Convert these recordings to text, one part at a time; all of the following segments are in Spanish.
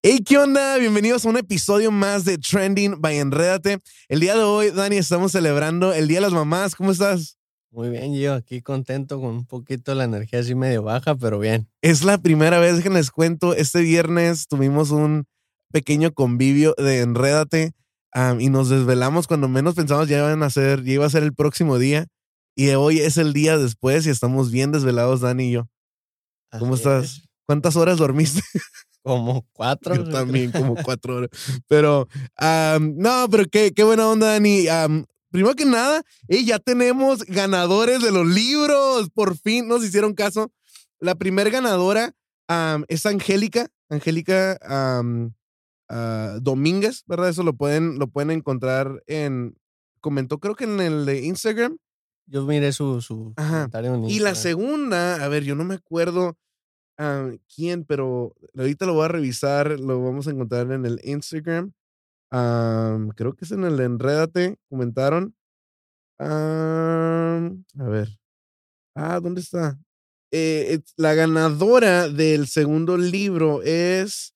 Hey, ¿qué onda? Bienvenidos a un episodio más de Trending by Enrédate. El día de hoy, Dani, estamos celebrando el Día de las Mamás. ¿Cómo estás? Muy bien, yo aquí contento con un poquito la energía así medio baja, pero bien. Es la primera vez que les cuento. Este viernes tuvimos un pequeño convivio de Enrédate y nos desvelamos cuando menos pensamos ya iban a ser, ya iba a ser el próximo día. Y hoy es el día después y estamos bien desvelados, Dani y yo. ¿Cómo estás? ¿Cuántas horas dormiste? Como cuatro. Yo también, como cuatro horas. Pero, no, pero qué, qué buena onda, Dani. primero que nada, ya tenemos ganadores de los libros. Por fin nos hicieron caso. La primera ganadora es Angélica. Angélica uh, Domínguez, ¿verdad? Eso lo pueden, lo pueden encontrar en. Comentó, creo que en el de Instagram. Yo miré su, su comentario Y la segunda, a ver, yo no me acuerdo Ah, quién, pero ahorita lo voy a revisar, lo vamos a encontrar en el Instagram. creo que es en el Enrédate, comentaron. a ver. Ah, ¿dónde está? Eh, la ganadora del segundo libro es.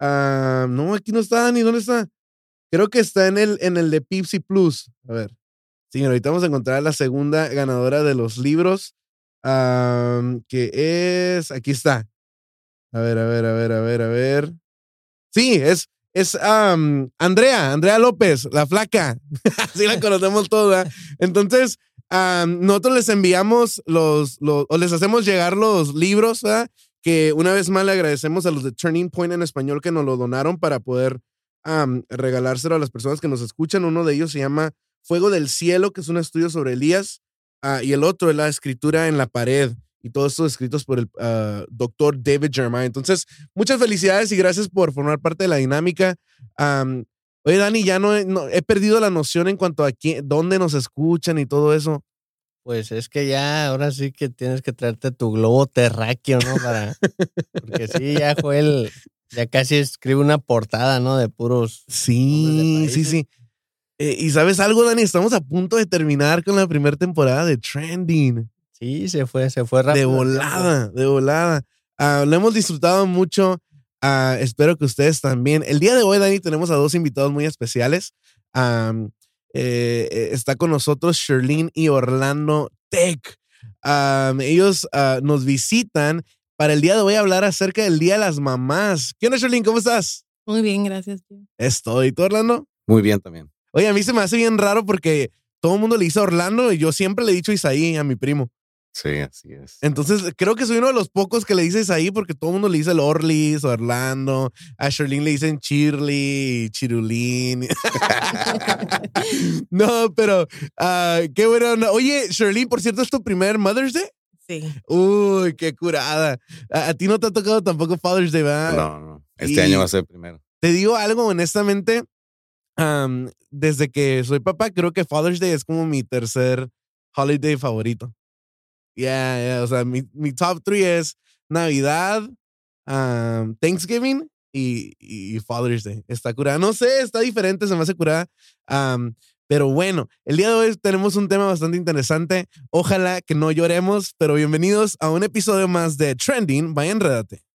no, aquí no está, ni dónde está. Creo que está en el, en el de Pipsy Plus. A ver. Sí, ahorita vamos a encontrar la segunda ganadora de los libros que es, aquí está. A ver, a ver, a ver, a ver, a ver. Sí, es, es Andrea, Andrea López, la flaca. Así la conocemos toda. Entonces, nosotros les enviamos los, los, o les hacemos llegar los libros, que una vez más le agradecemos a los de Turning Point en español que nos lo donaron para poder regalárselo a las personas que nos escuchan. Uno de ellos se llama Fuego del Cielo, que es un estudio sobre Elías. Ah, y el otro es la escritura en la pared y todos estos escritos por el ah, doctor David Jeremiah. Entonces, muchas felicidades y gracias por formar parte de la dinámica. oye, Dani, ya no he, perdido la noción en cuanto a quién, dónde nos escuchan y todo eso. Pues es que ya, ahora sí que tienes que traerte tu globo terráqueo, ¿no? Para, porque sí, ya Joel ya casi escribe una portada, ¿no? De puros. Sí, sí, sí. Eh, y sabes algo, Dani, estamos a punto de terminar con la primera temporada de Trending. Sí, se fue, se fue rápido. De volada, de volada. Ah, lo hemos disfrutado mucho. Ah, espero que ustedes también. El día de hoy, Dani, tenemos a dos invitados muy especiales. Eh, eh, está con nosotros Sherlyn y Orlando Tech. ellos ah, nos visitan para el día de hoy hablar acerca del Día de las Mamás. ¿Qué onda, Sherlyn? ¿Cómo estás? Muy bien, gracias. Estoy. ¿Tú, Orlando? Muy bien también. Oye, a mí se me hace bien raro porque todo el mundo le dice Orlando y yo siempre le he dicho Isaí a mi primo. Sí, así es. Entonces, creo que soy uno de los pocos que le dice Isaí porque todo el mundo le dice el Orlis o Orlando. A Sherlyn le dicen Chirly, Chirulín. no, pero uh, qué bueno. Oye, Sherlyn, por cierto, ¿es tu primer Mother's Day? Sí. Uy, qué curada. A, ti no te ha tocado tampoco Father's Day, ¿verdad? No, no. Este año va a ser primero. Te digo algo, honestamente desde que soy papá, creo que Father's Day es como mi tercer holiday favorito. Yeah, yeah. O sea, mi, mi top three es Navidad, Thanksgiving y, Father's Day. Está curada. No sé, está diferente, se me hace curada. pero bueno, el día de hoy tenemos un tema bastante interesante. Ojalá que no lloremos, pero bienvenidos a un episodio más de Trending. Vaya, enredate.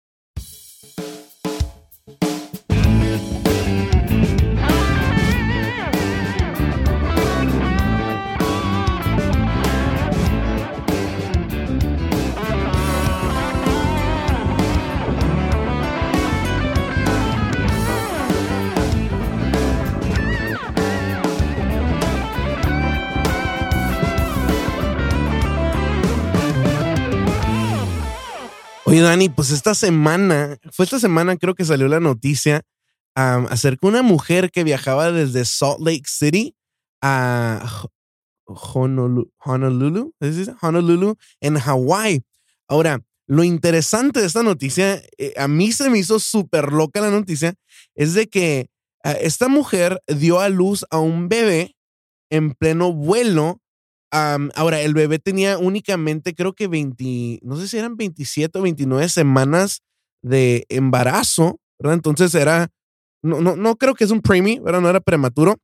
Oye, Dani, pues esta semana, fue esta semana creo que salió la noticia acerca de una mujer que viajaba desde Salt Lake City a Honolulu, Honolulu, en Hawái. Ahora, lo interesante de esta noticia, eh, a mí se me hizo súper loca la noticia, es de que ah, esta mujer dio a luz a un bebé en pleno vuelo ahora, el bebé tenía únicamente, creo que 20, no sé si eran 27 o 29 semanas de embarazo, ¿verdad? Entonces era, no, no, no creo que es un preemie, ¿verdad? No era prematuro,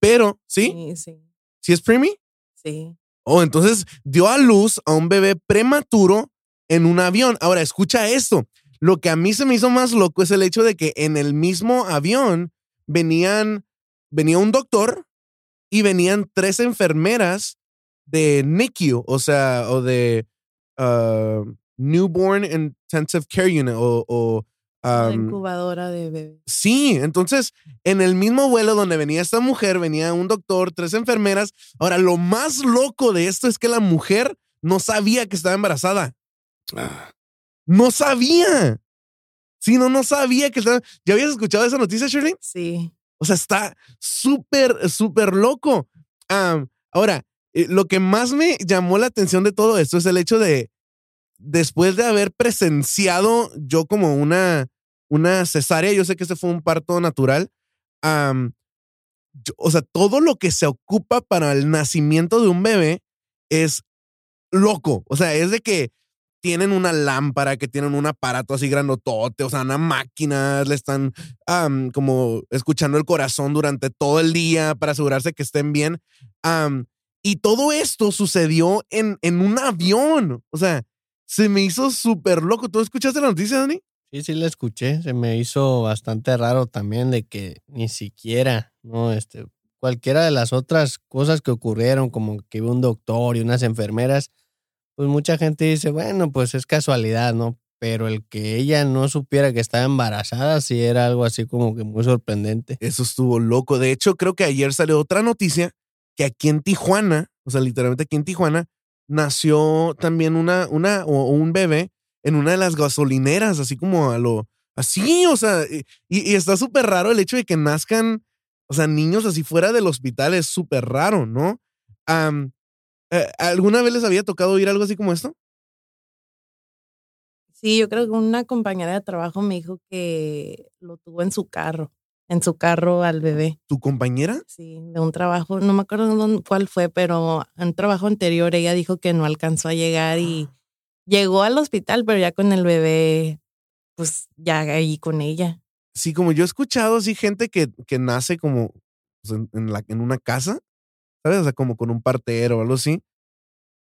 pero, ¿sí? Sí, sí. ¿Sí es preemie? Sí. Oh, entonces dio a luz a un bebé prematuro en un avión. Ahora, escucha esto. lo que a mí se me hizo más loco es el hecho de que en el mismo avión venían, venía un doctor y venían tres enfermeras de NICU, o sea, o de uh, Newborn Intensive Care Unit, o, o La um, incubadora de bebé. Sí, entonces en el mismo vuelo donde venía esta mujer, venía un doctor, tres enfermeras. Ahora, lo más loco de esto es que la mujer no sabía que estaba embarazada. Ah, No sabía. Sí, no, no sabía que estaba. ¿Ya habías escuchado esa noticia, Shirley? Sí. O sea, está súper, súper loco. Ahora, lo que más me llamó la atención de todo esto es el hecho de, después de haber presenciado yo como una, una cesárea, yo sé que ese fue un parto natural, o sea, todo lo que se ocupa para el nacimiento de un bebé es loco. O sea, es de que tienen una lámpara, que tienen un aparato así grandotote, o sea, una máquina, le están como escuchando el corazón durante todo el día para asegurarse que estén bien. Y todo esto sucedió en, en un avión. O sea, se me hizo súper loco. ¿Tú escuchaste la noticia, Dani? Sí, sí la escuché. Se me hizo bastante raro también de que ni siquiera, ¿no? Este, cualquiera de las otras cosas que ocurrieron, como que hubo un doctor y unas enfermeras, pues mucha gente dice, bueno, pues es casualidad, ¿no? Pero el que ella no supiera que estaba embarazada sí era algo así como que muy sorprendente. Eso estuvo loco. De hecho, creo que ayer salió otra noticia que aquí en Tijuana, o sea, literalmente aquí en Tijuana, nació también una, una o un bebé en una de las gasolineras, así como a lo, así, o sea, y, está súper raro el hecho de que nazcan, o sea, niños así fuera del hospital, es súper raro, ¿no? Eh, ¿Alguna vez les había tocado oír algo así como esto? Sí, yo creo que una compañera de trabajo me dijo que lo tuvo en su carro, en su carro al bebé. ¿Tu compañera? Sí, de un trabajo, no me acuerdo dónde- cuál fue, pero en un trabajo anterior ella dijo que no alcanzó a llegar y llegó al hospital, pero ya con el bebé, pues ya ahí con ella. Sí, como yo he escuchado así gente que, que nace como pues, en, en la, en una casa, ¿sabes? O sea, como con un partero o algo así.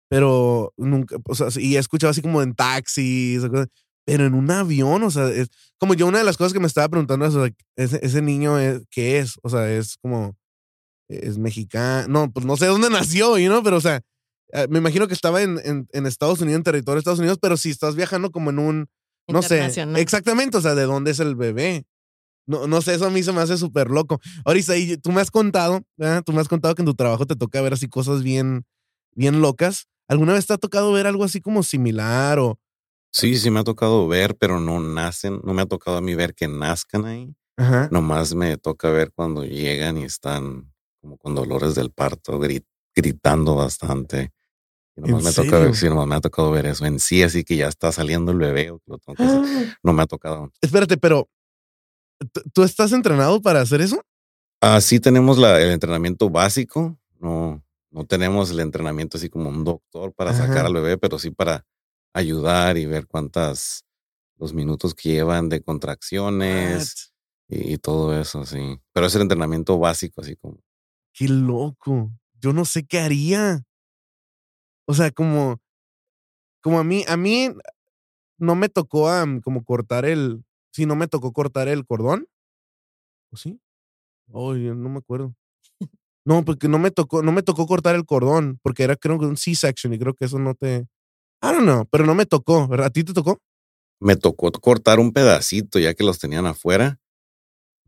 Pero nunca, o sea, y he escuchado así como en taxis, o cosas, pero en un avión, o sea, es como yo una de las cosas que me estaba preguntando es, o sea, ese, ese niño, es, ¿qué es? O sea, es como, es mexicano, no, pues no sé dónde nació, ¿no? Pero, o sea, eh, me imagino que estaba en, en, en Estados Unidos, en territorio de Estados Unidos, pero si estás viajando como en un, no sé, exactamente, o sea, de dónde es el bebé. No, no sé, eso a mí se me hace súper loco. Ahorita, y tú me has contado, ¿verdad? tú me has contado que en tu trabajo te toca ver así cosas bien, bien locas. ¿Alguna vez te ha tocado ver algo así como similar o, Sí, sí me ha tocado ver, pero no nacen, no me ha tocado a mí ver que nazcan ahí. ajá, Nomás me toca ver cuando llegan y están como con dolores del parto, gri- gritando bastante. Y nomás ¿En me toca serio? ver, sí, nomás me ha tocado ver eso en sí, así que ya está saliendo el bebé. o que lo tengo que hacer. No me ha tocado. Espérate, pero ¿tú- ¿tú estás entrenado para hacer eso? Así tenemos la, el entrenamiento básico. No, no tenemos el entrenamiento así como un doctor para sacar al bebé, pero sí para ayudar y ver cuántas los minutos que llevan de contracciones y, y todo eso, sí. Pero es el entrenamiento básico, así como. Qué loco. Yo no sé qué haría. O sea, como, como a mí, a mí no me tocó am, como cortar el, sí, no me tocó cortar el cordón. ¿O sí? Oye, no me acuerdo. No, porque no me tocó, no me tocó cortar el cordón, porque era creo que un C-section y creo que eso no te, I don't know, pero no me tocó, ¿verdad? ¿A ti te tocó? Me tocó cortar un pedacito ya que los tenían afuera.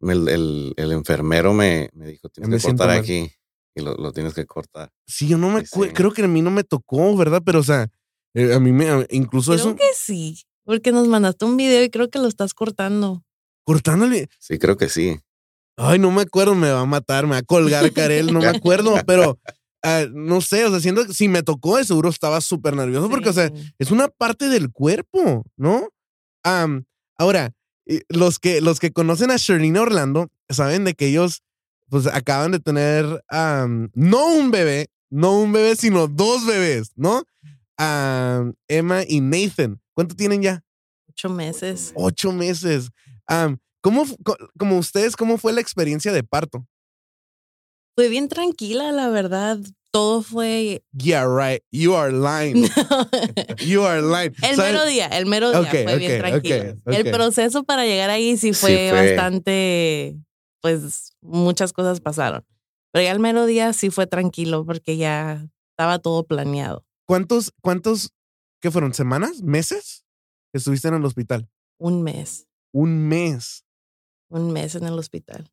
El, el- el enfermero me, me dijo, tienes me que cortar mal. aquí y lo, lo tienes que cortar. Sí, yo no me Sí, creo que a mí no me tocó, ¿verdad? Pero, o sea, eh, a mí me, incluso Creo eso, que sí, porque nos mandaste un video y creo que lo estás cortando. cortándole, Sí, creo que sí. Ay, no me acuerdo, me va a matar, me va a colgar Karel, no me acuerdo, pero ah, no sé, o sea, siento que si me tocó, de seguro estaba súper nervioso porque, o sea, es una parte del cuerpo, ¿no? Ahora, eh, los que, los que conocen a Sherlina Orlando saben de que ellos, pues, acaban de tener, no un bebé, no un bebé, sino dos bebés, ¿no? Emma y Nathan. ¿Cuánto tienen ya? ocho meses. Ocho meses. ¿cómo, como ustedes, cómo fue la experiencia de parto? Fue bien tranquila, la verdad. todo fue. Yeah, right. You are lying. You are lying. El ¿Sabes? mero día, el mero día Ok, fue bien ok, tranquilo. ok, ok. El proceso para llegar ahí sí Sí fue, fue. bastante, pues muchas cosas pasaron. Pero ya el mero día sí fue tranquilo porque ya estaba todo planeado. ¿Cuántos, cuántos, qué fueron, semanas, meses que estuviste en el hospital? Un mes, Un mes. un mes en el hospital.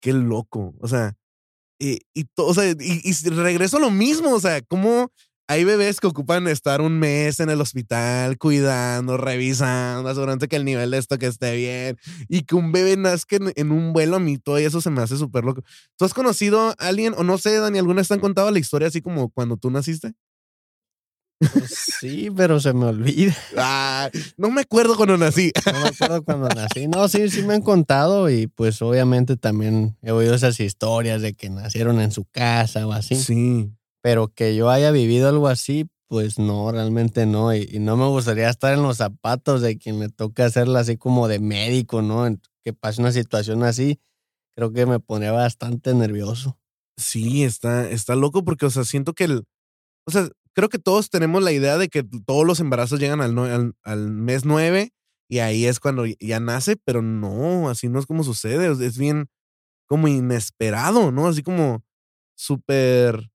Qué loco. O sea, y, y, to- o sea, y, y regreso a lo mismo. O sea, ¿cómo hay bebés que ocupan estar un mes en el hospital cuidando, revisando, asegurando que el nivel de esto que esté bien y que un bebé nazca en, en un vuelo a mí, todo eso se me hace súper loco. ¿Tú has conocido a alguien, o no sé, Dani, alguna vez te han contado la historia así como cuando tú naciste? Pues sí, pero se me olvida. Ah, no me acuerdo cuando nací. No me acuerdo cuando nací. No, sí, sí me han contado y pues obviamente también he oído esas historias de que nacieron en su casa o así. Sí. Pero que yo haya vivido algo así, pues no, realmente no. Y, y no me gustaría estar en los zapatos de quien le toca hacerla así como de médico, ¿no? Que pase una situación así, creo que me pone bastante nervioso. Sí, está, está loco porque, o sea, siento que el. O sea, creo que todos tenemos la idea de que todos los embarazos llegan al, nue- al, mes nueve y ahí es cuando ya nace, pero no, así no es como sucede. Es bien como inesperado, ¿no? Así como súper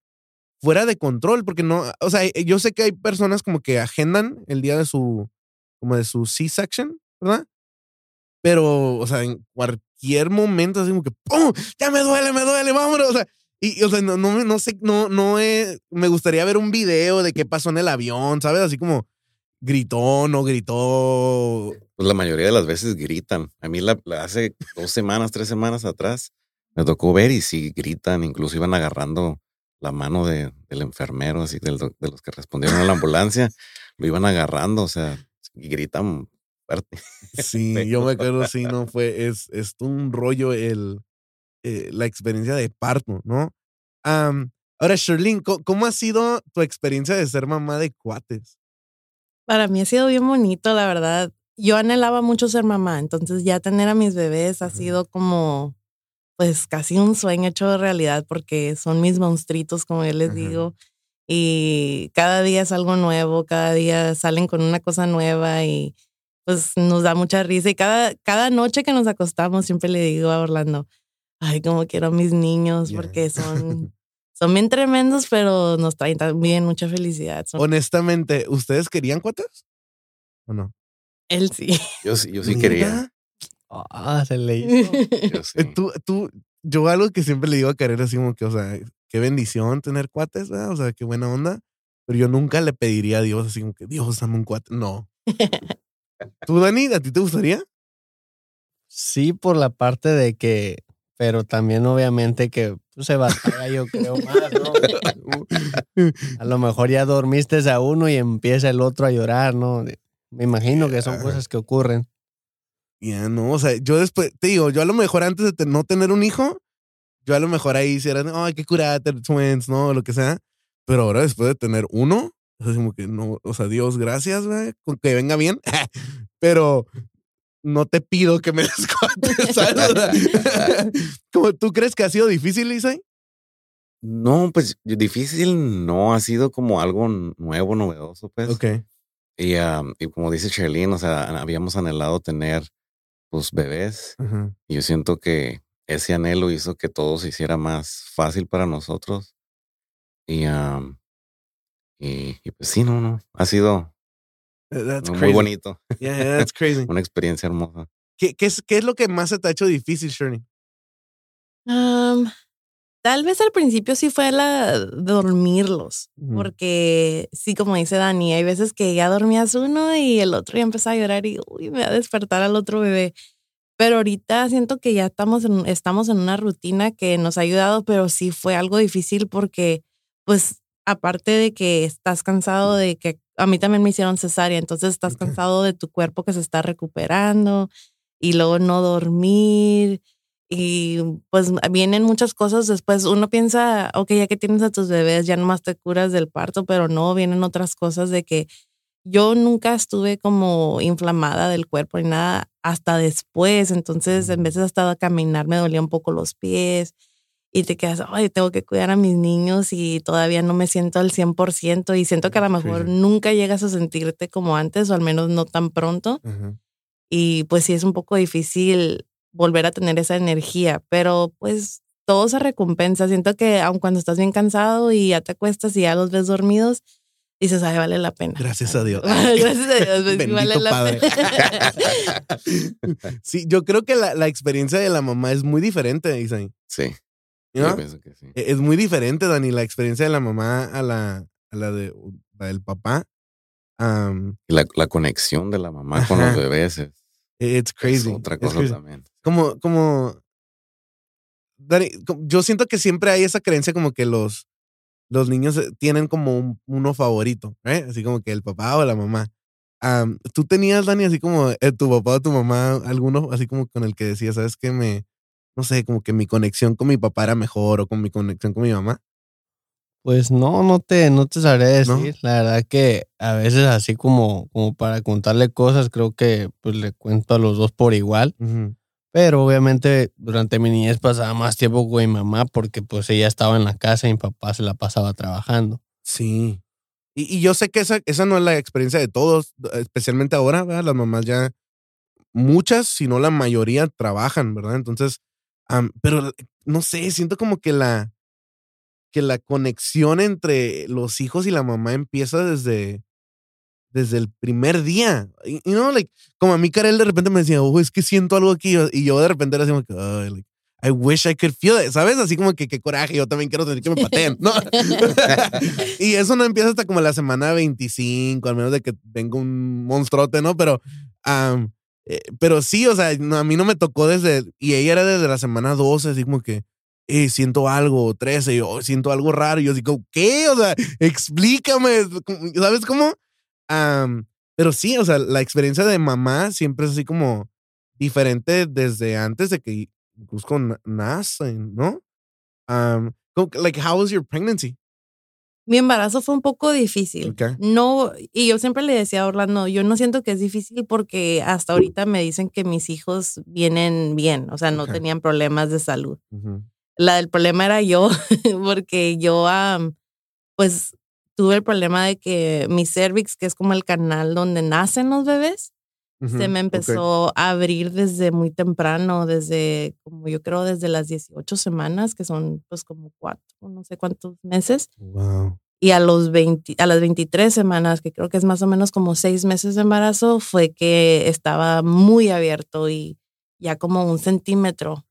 fuera de control, porque no, o sea, yo sé que hay personas como que agendan el día de su, como de su C-section, ¿verdad? Pero, o sea, en cualquier momento, así como que, ¡pum! Ya me duele, me duele, vámonos. O sea, y, o sea, no, no, no sé, no, no he- me gustaría ver un video de qué pasó en el avión, ¿sabes? Así como gritó, no gritó. Pues la mayoría de las veces gritan. A mí la, la- hace dos semanas, tres semanas atrás, me tocó ver y sí gritan, incluso iban agarrando la mano de- del enfermero, así del de los que respondieron a la ambulancia, lo iban agarrando, o sea, y gritan fuerte. Sí, yo me acuerdo, sí, no fue, es, es un rollo el, eh, la experiencia de parto, ¿no? Am, ahora, Sherlyn, ¿cómo, ¿cómo ha sido tu experiencia de ser mamá de cuates? Para mí ha sido bien bonito, la verdad. Yo anhelaba mucho ser mamá, entonces ya tener a mis bebés ha sido como, pues casi un sueño hecho de realidad porque son mis monstruitos, como yo les Ajá. digo. Y cada día es algo nuevo, cada día salen con una cosa nueva y pues nos da mucha risa. Y cada, cada noche que nos acostamos siempre le digo a Orlando, ay, como quiero a mis niños porque son, son bien tremendos, pero nos traen también mucha felicidad. Son- Honestamente, ¿ustedes querían cuates? ¿O no? él sí. Yo sí, yo sí quería. Ah, se le hizo. Yo sí. Eh, Tú, tú, yo algo que siempre le digo a Karen así como que, o sea, qué bendición tener cuates, ¿verdad? O sea, qué buena onda. Pero yo nunca le pediría a Dios así como que, Dios, dame un cuate. No. ¿Tú, Dani, a ti te gustaría? Sí, por la parte de que, pero también obviamente que pues, se batalla, yo creo más, ¿no? A lo mejor ya dormiste a uno y empieza el otro a llorar, ¿no? Me imagino que son cosas que ocurren. Ya no, o sea, yo después, te digo, yo a lo mejor antes de no tener un hijo, yo a lo mejor ahí hiciera, ay, qué curada, tener twins, ¿no? Lo que sea. Pero ahora después de tener uno, o sea, como que no, o sea, Dios, gracias, güey, con que venga bien. Pero no te pido que me des cuates, ¿sabes? O sea, como tú crees que ha sido difícil, Isai? No, pues difícil no ha sido como algo nuevo, novedoso, pues. Ok. Y, am, y como dice Charlene, o sea, habíamos anhelado tener pues bebés. Y yo siento que ese anhelo hizo que todo se hiciera más fácil para nosotros. Y, am, y, y pues sí, no, no. Ha sido That's muy crazy. bonito. Yeah, yeah, that's crazy. Una experiencia hermosa. ¿Qué, qué, es, ¿Qué es lo que más se te ha hecho difícil, Shirley? Am, tal vez al principio sí fue la dormirlos, Ujú. porque sí, como dice Dani, hay veces que ya dormías uno y el otro ya empezó a llorar y uy, me va a despertar al otro bebé. Pero ahorita siento que ya estamos en, estamos en una rutina que nos ha ayudado, pero sí fue algo difícil porque, pues, aparte de que estás cansado de que a mí también me hicieron cesárea, entonces estás cansado de tu cuerpo que se está recuperando y luego no dormir y pues vienen muchas cosas después. Uno piensa, ok, ya que tienes a tus bebés, ya nomás te curas del parto, pero no, vienen otras cosas de que yo nunca estuve como inflamada del cuerpo ni nada hasta después. Entonces, en Mm. veces hasta caminar me dolía un poco los pies. Y te quedas, ay, tengo que cuidar a mis niños y todavía no me siento al 100% y siento que a lo mejor nunca llegas a sentirte como antes o al menos no tan pronto y pues sí es un poco difícil volver a tener esa energía, pero pues todo se recompensa. Siento que aun cuando estás bien cansado y ya te acuestas y ya los ves dormidos, dices, ay, vale la pena. Gracias a Dios. Gracias a Dios, pues, vale la Padre. pena. sí, yo creo que la, la experiencia de la mamá es muy diferente, Isaí. Sí. ¿No? Yo pienso que sí. E- Es muy diferente, Dani, la experiencia de la mamá a la, a la, de, la del papá. Um, la, la conexión de la mamá con los bebés es, it's es crazy. otra cosa crazy. también. Como, como, Dani, yo siento que siempre hay esa creencia como que los, los niños eh, tienen como un- uno favorito, ¿eh? Así como que el papá o la mamá. Am, ¿Tú tenías, Dani, así como eh, tu papá o tu mamá, alguno así como con el que decías, sabes que me, no sé, como que mi conexión con mi papá era mejor o con mi conexión con mi mamá? Pues no, no te, no te sabré ¿No? decir. La verdad que a veces así como, como para contarle cosas, creo que pues le cuento a los dos por igual. Pero obviamente durante mi niñez pasaba más tiempo con mi mamá porque pues ella estaba en la casa y mi papá se la pasaba trabajando. Sí. Y, y yo sé que esa, esa no es la experiencia de todos, especialmente ahora, ¿verdad? Las mamás ya, muchas, si no la mayoría, trabajan, ¿verdad? Entonces, pero no sé, siento como que la, que la conexión entre los hijos y la mamá empieza desde, desde el primer día. Y, y no, like, como a mí Karel de repente me decía, oh, es que siento algo aquí. Y yo de repente era así como que, "Ay, like, I wish I could feel it, ¿sabes? Así como que qué coraje, yo también quiero tener que me pateen, ¿no? y eso no empieza hasta como la semana 25, al menos de que venga un monstruote, ¿no? Pero, am, eh, pero sí, o sea, a mí no me tocó desde, y ella era desde la semana 12, así como que, eh, siento algo, 13, y yo "Oh, siento algo raro, y yo digo, ¿qué? O sea, explícame, ¿sabes cómo? Am, pero sí, o sea, la experiencia de mamá siempre es así como diferente desde antes de que incluso na- nacen, ¿no? Um, like, how was your pregnancy? Mi embarazo fue un poco difícil. No, y yo siempre le decía a Orlando, yo no siento que es difícil porque hasta ahorita me dicen que mis hijos vienen bien, o sea, no tenían problemas de salud. La del problema era yo, porque yo, pues, tuve el problema de que mi cervix, que es como el canal donde nacen los bebés, se me empezó a abrir desde muy temprano, desde, como yo creo, desde las 18 semanas, que son pues como cuatro, no sé cuántos meses, Wow. y a, los 20, a las 23 semanas, que creo que es más o menos como seis meses de embarazo, fue que estaba muy abierto y ya como un centímetro.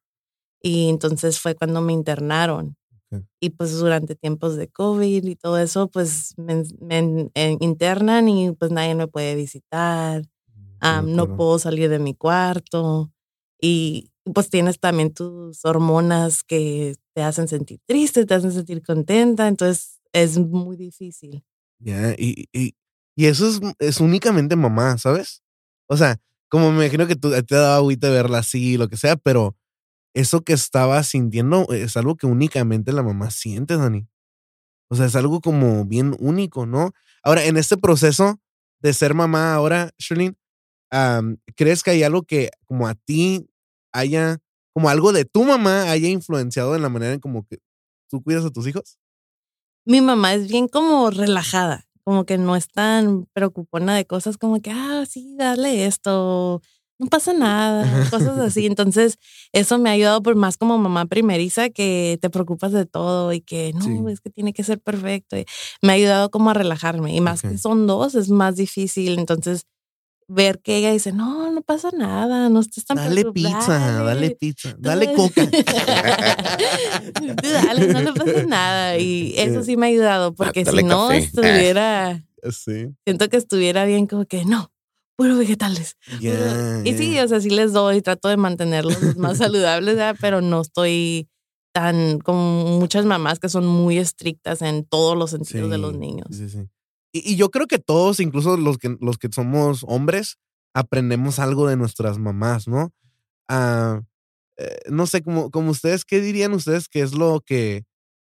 Y entonces fue cuando me internaron. Ok. Y pues durante tiempos de COVID y todo eso, pues me, me eh, internan y pues nadie me puede visitar. Am, no puedo salir de mi cuarto y pues tienes también tus hormonas que te hacen sentir triste, te hacen sentir contenta, entonces es muy difícil. Ya, y, y, y eso es, es únicamente mamá, ¿sabes? O sea, como me imagino que tú, te daba agüita verla así, lo que sea, pero eso que estaba sintiendo es algo que únicamente la mamá siente, Dani. O sea, es algo como bien único, ¿no? Ahora, en este proceso de ser mamá ahora, Sherlyn, ¿crees que hay algo que como a ti haya, como algo de tu mamá haya influenciado en la manera en como que tú cuidas a tus hijos? Mi mamá es bien como relajada, como que no es tan preocupona de cosas como que, ah, sí, dale esto, no pasa nada, cosas así. Entonces, eso me ha ayudado por más como mamá primeriza que te preocupas de todo y que no, Sí. es que tiene que ser perfecto. Y me ha ayudado como a relajarme y más que son dos, es más difícil. Entonces, ver que ella dice, no, no pasa nada, no estés tan Dale pizza, dale pizza, dale coca. Dale, no le pasa nada. Y eso sí me ha ayudado, porque Dale si no café. estuviera, Sí. siento que estuviera bien como que no, puro vegetales. Y sí, o sea, sí les doy, trato de mantenerlos los más saludables, ¿verdad? pero no estoy tan como muchas mamás que son muy estrictas en todos los sentidos de los niños. Sí, sí. Y, y yo creo que todos, incluso los que, los que somos hombres, aprendemos algo de nuestras mamás, ¿no? Eh, no sé, como, como ustedes, ¿qué dirían ustedes que es lo que,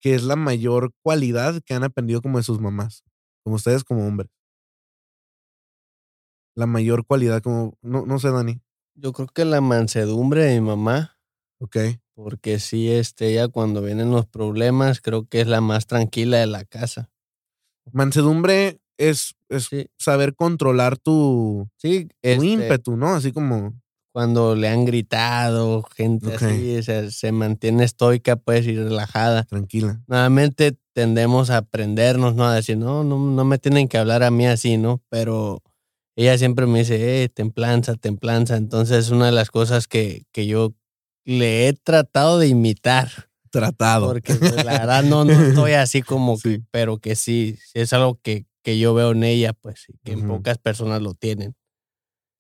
que es la mayor cualidad que han aprendido como de sus mamás? Como ustedes como hombres. La mayor cualidad, como, no, no sé, Dani. Yo creo que la mansedumbre de mi mamá, Ok. porque sí, este, ella cuando vienen los problemas, creo que es la más tranquila de la casa. Mansedumbre es, es Sí. saber controlar tu, Sí, tu este, ímpetu, ¿no? Así como. cuando le han gritado, gente así, o sea, se mantiene estoica, pues, y relajada. Tranquila. Nuevamente tendemos a aprendernos, ¿no? A decir, no, no, no me tienen que hablar a mí así, ¿no? Pero ella siempre me dice, eh, templanza, templanza. Entonces, es una de las cosas que, que yo le he tratado de imitar. Tratado. Porque pues, la verdad no, no estoy así como, que- pero que sí, es algo que, que yo veo en ella, pues, y que en pocas personas lo tienen.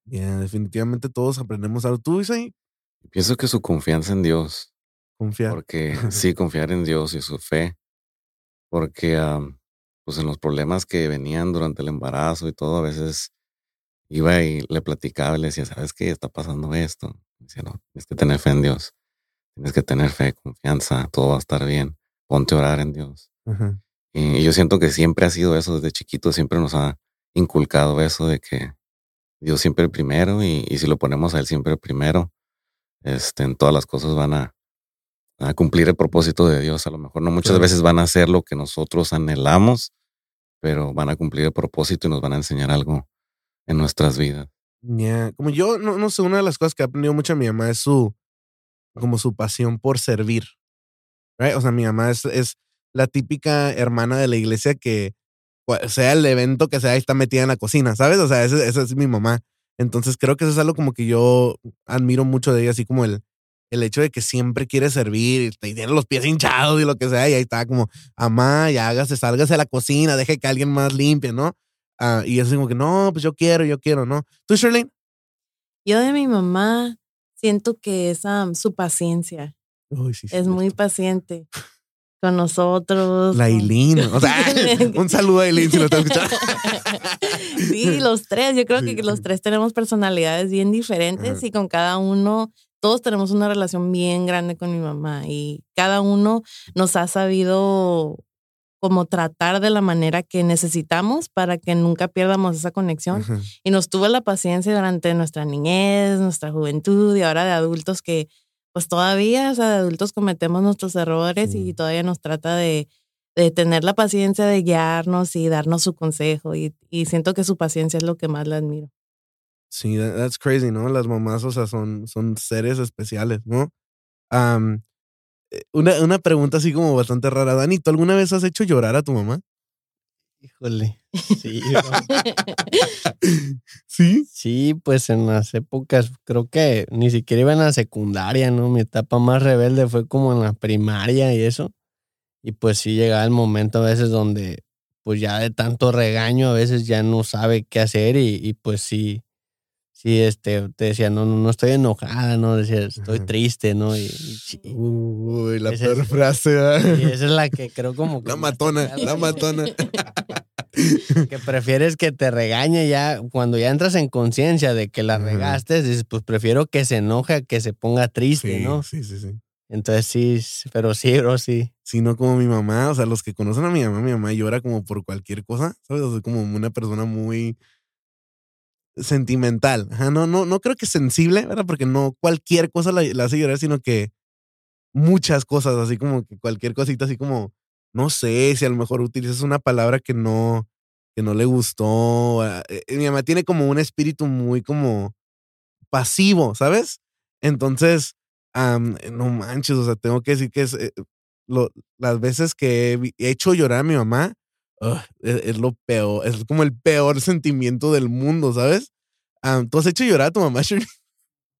Definitivamente todos aprendemos algo. Tú, Isaí, Pienso que su confianza en Dios, confiar. porque sí, confiar en Dios y su fe, porque pues en los problemas que venían durante el embarazo y todo, a veces iba y le platicaba y le decía, ¿sabes qué? Está pasando esto. Decía, no, tienes que tener fe en Dios, tienes que tener fe, confianza, todo va a estar bien, ponte a orar en Dios. Y, y yo siento que siempre ha sido eso, desde chiquito siempre nos ha inculcado eso de que Dios siempre primero y, y si lo ponemos a Él siempre primero, este, en todas las cosas van a, a cumplir el propósito de Dios. A lo mejor no muchas veces van a hacer lo que nosotros anhelamos, pero van a cumplir el propósito y nos van a enseñar algo en nuestras vidas. Ya, Como yo, no, no sé, una de las cosas que ha aprendido mucho mi mamá es su, como su pasión por servir. Right? O sea, mi mamá es, es la típica hermana de la iglesia que, cua- sea el evento que sea, está metida en la cocina, ¿sabes? O sea, esa es mi mamá. Entonces creo que eso es algo como que yo admiro mucho de ella, así como el, el hecho de que siempre quiere servir y tiene los pies hinchados y lo que sea, y ahí está como, amá, ya hágase, sálgase a la cocina, deje que alguien más limpie, ¿no? Ah, y es como que, no, pues yo quiero, yo quiero, ¿no? ¿Tú, Shirley? Yo de mi mamá siento que es am, su paciencia. Uy, sí, Es muy paciente con nosotros. La Eileen. O sea, un saludo a Eileen si lo está escuchando. Sí, los tres. Yo creo Sí, que los tres tenemos personalidades bien diferentes Ajá. y con cada uno, todos tenemos una relación bien grande con mi mamá y cada uno nos ha sabido como tratar de la manera que necesitamos para que nunca pierdamos esa conexión. Y nos tuvo la paciencia durante nuestra niñez, nuestra juventud y ahora de adultos que pues todavía, o sea, de adultos cometemos nuestros errores Sí. y todavía nos trata de, de tener la paciencia de guiarnos y darnos su consejo y, y siento que su paciencia es lo que más le admiro. Sí, that- that's crazy, ¿no? Las mamás, o sea, son, son seres especiales, ¿no? Una, una pregunta así como bastante rara. Dani, ¿tú alguna vez has hecho llorar a tu mamá? Híjole. Sí. Sí. Sí, pues en las épocas, creo que ni siquiera iba en la secundaria, ¿no? Mi etapa más rebelde fue como en la primaria y eso. Y pues sí llegaba el momento a veces donde, pues ya de tanto regaño, a veces ya no sabe qué hacer y, y pues sí, sí, este, te decía, no, no, no estoy enojada, ¿no? Decía, estoy triste, ¿no? Y, Uy, la peor es- frase. y esa es la que creo como que La matona, la matona. que prefieres que te regañe ya, cuando ya entras en conciencia de que la Ajá. regaste, dices, pues prefiero que se enoje a que se ponga triste, Sí, ¿no? sí, sí, sí. Entonces sí, pero sí, bro, sí. Sí, no como mi mamá, o sea, los que conocen a mi mamá, mi mamá llora como por cualquier cosa, ¿sabes? O sea, como una persona muy sentimental. No, no, no creo que sensible, ¿verdad? Porque no cualquier cosa la, hace llorar, sino que muchas cosas, así como que cualquier cosita, así como, no sé, si a lo mejor utilizas una palabra que no, que no le gustó. ah, eh, Mi mamá tiene como un espíritu muy como pasivo, ¿sabes? Entonces, am, no manches, o sea, tengo que decir que es, eh, las veces que he hecho llorar a mi mamá, ugh, es, es lo peor, es como el peor sentimiento del mundo, ¿sabes? Am, ¿Tú has hecho llorar a tu mamá, Shirley?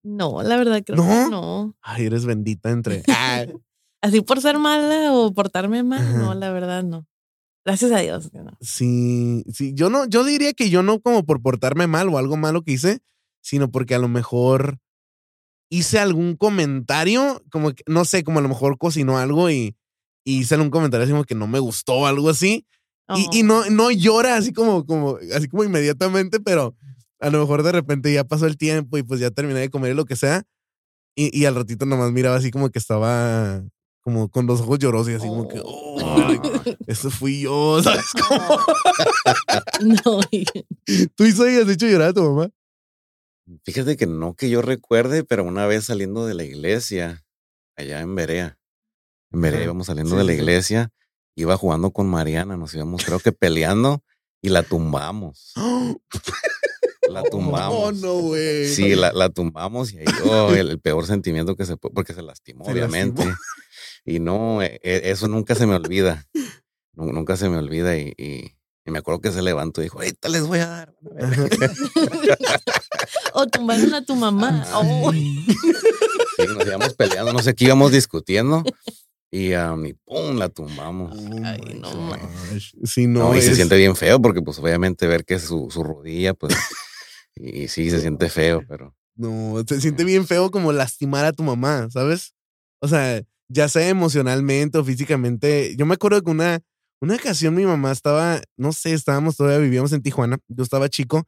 No, la verdad creo ¿No? que no. Ay, eres bendita entre... Ah, Así por ser mala o portarme mal, Ajá. no, la verdad no. Gracias a Dios. no. sí, sí, yo no, yo diría que yo no como por portarme mal o algo malo que hice, sino porque a lo mejor hice algún comentario, como que, no sé, como a lo mejor cocinó algo y, y hice algún comentario así como que no me gustó o algo así. Y, y no, Oh. no llora así como, como, así como inmediatamente, pero a lo mejor de repente ya pasó el tiempo y pues ya terminé de comer y lo que sea. Y, y al ratito nomás miraba así como que estaba como con los ojos llorosos y así como que, Oh. "Ay, eso fui yo, ¿sabes cómo? No, ¿Tú hizo y has hecho llorar a tu mamá? Fíjate que no que yo recuerde, pero una vez saliendo de la iglesia, allá en Berea. En Berea íbamos saliendo Sí, de la iglesia, iba jugando con Mariana, nos íbamos creo que peleando y la tumbamos. La tumbamos. Oh, no, güey. Sí, la, la tumbamos y ahí oh, el, el peor sentimiento que se puede, porque se lastimó, Se obviamente. lastimó. Y no, e- e- eso nunca se me olvida. Nu- Nunca se me olvida. Y, y- y me acuerdo que se levantó y dijo, ahorita les voy a dar. o tumbaron a tu mamá. Oh. Sí, nos íbamos peleando, no sé qué íbamos discutiendo. Y, y pum, la tumbamos. Oh Ay, no. Sí, No, no, y se siente bien feo porque pues obviamente ver que su, su rodilla, pues, y, sí, se siente feo, pero No, se siente bien feo como lastimar a tu mamá, ¿sabes? O sea, ya sea emocionalmente o físicamente. Yo me acuerdo que una, una ocasión mi mamá estaba, no sé, estábamos todavía, vivíamos en Tijuana, yo estaba chico,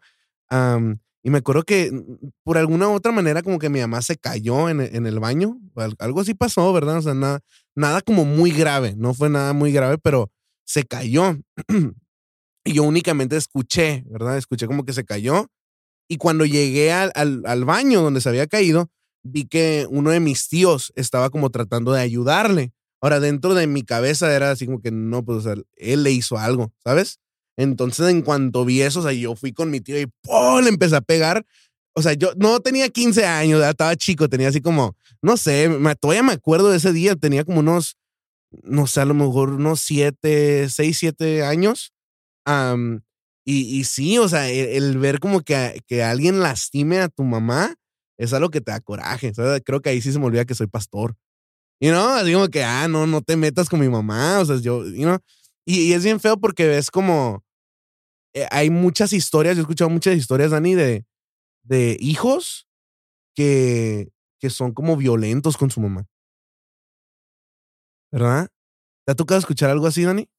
am, y me acuerdo que mm, por alguna u otra manera como que mi mamá se cayó en, en el baño, algo así pasó, ¿verdad? O sea, nada, nada como muy grave, no fue nada muy grave, pero se cayó. y yo únicamente escuché, ¿verdad? Escuché como que se cayó. Y cuando llegué al, al, baño donde se había caído, vi que uno de mis tíos estaba como tratando de ayudarle. Ahora, dentro de mi cabeza era así como que no, pues o él le hizo algo, ¿sabes? Entonces, en cuanto vi eso, o sea, yo fui con mi tío y ¡pum! le empecé a pegar. O sea, yo no tenía 15 años, estaba chico, tenía así como, no sé, todavía me acuerdo de ese día, tenía como unos, no sé, a lo mejor unos 7, 6, 7 años. Am, y, y sí, o sea, el, el ver como que, que alguien lastime a tu mamá es algo que te da coraje. ¿sabes? Creo que ahí sí se me olvida que soy pastor. Y no, así como que, ah, no, no te metas con mi mamá. O sea, yo, you know, y, y es bien feo porque ves como eh, hay muchas historias, yo he escuchado muchas historias, Dani, de, de hijos que, que son como violentos con su mamá. ¿Verdad? ¿Te ha tocado escuchar algo así, Dani?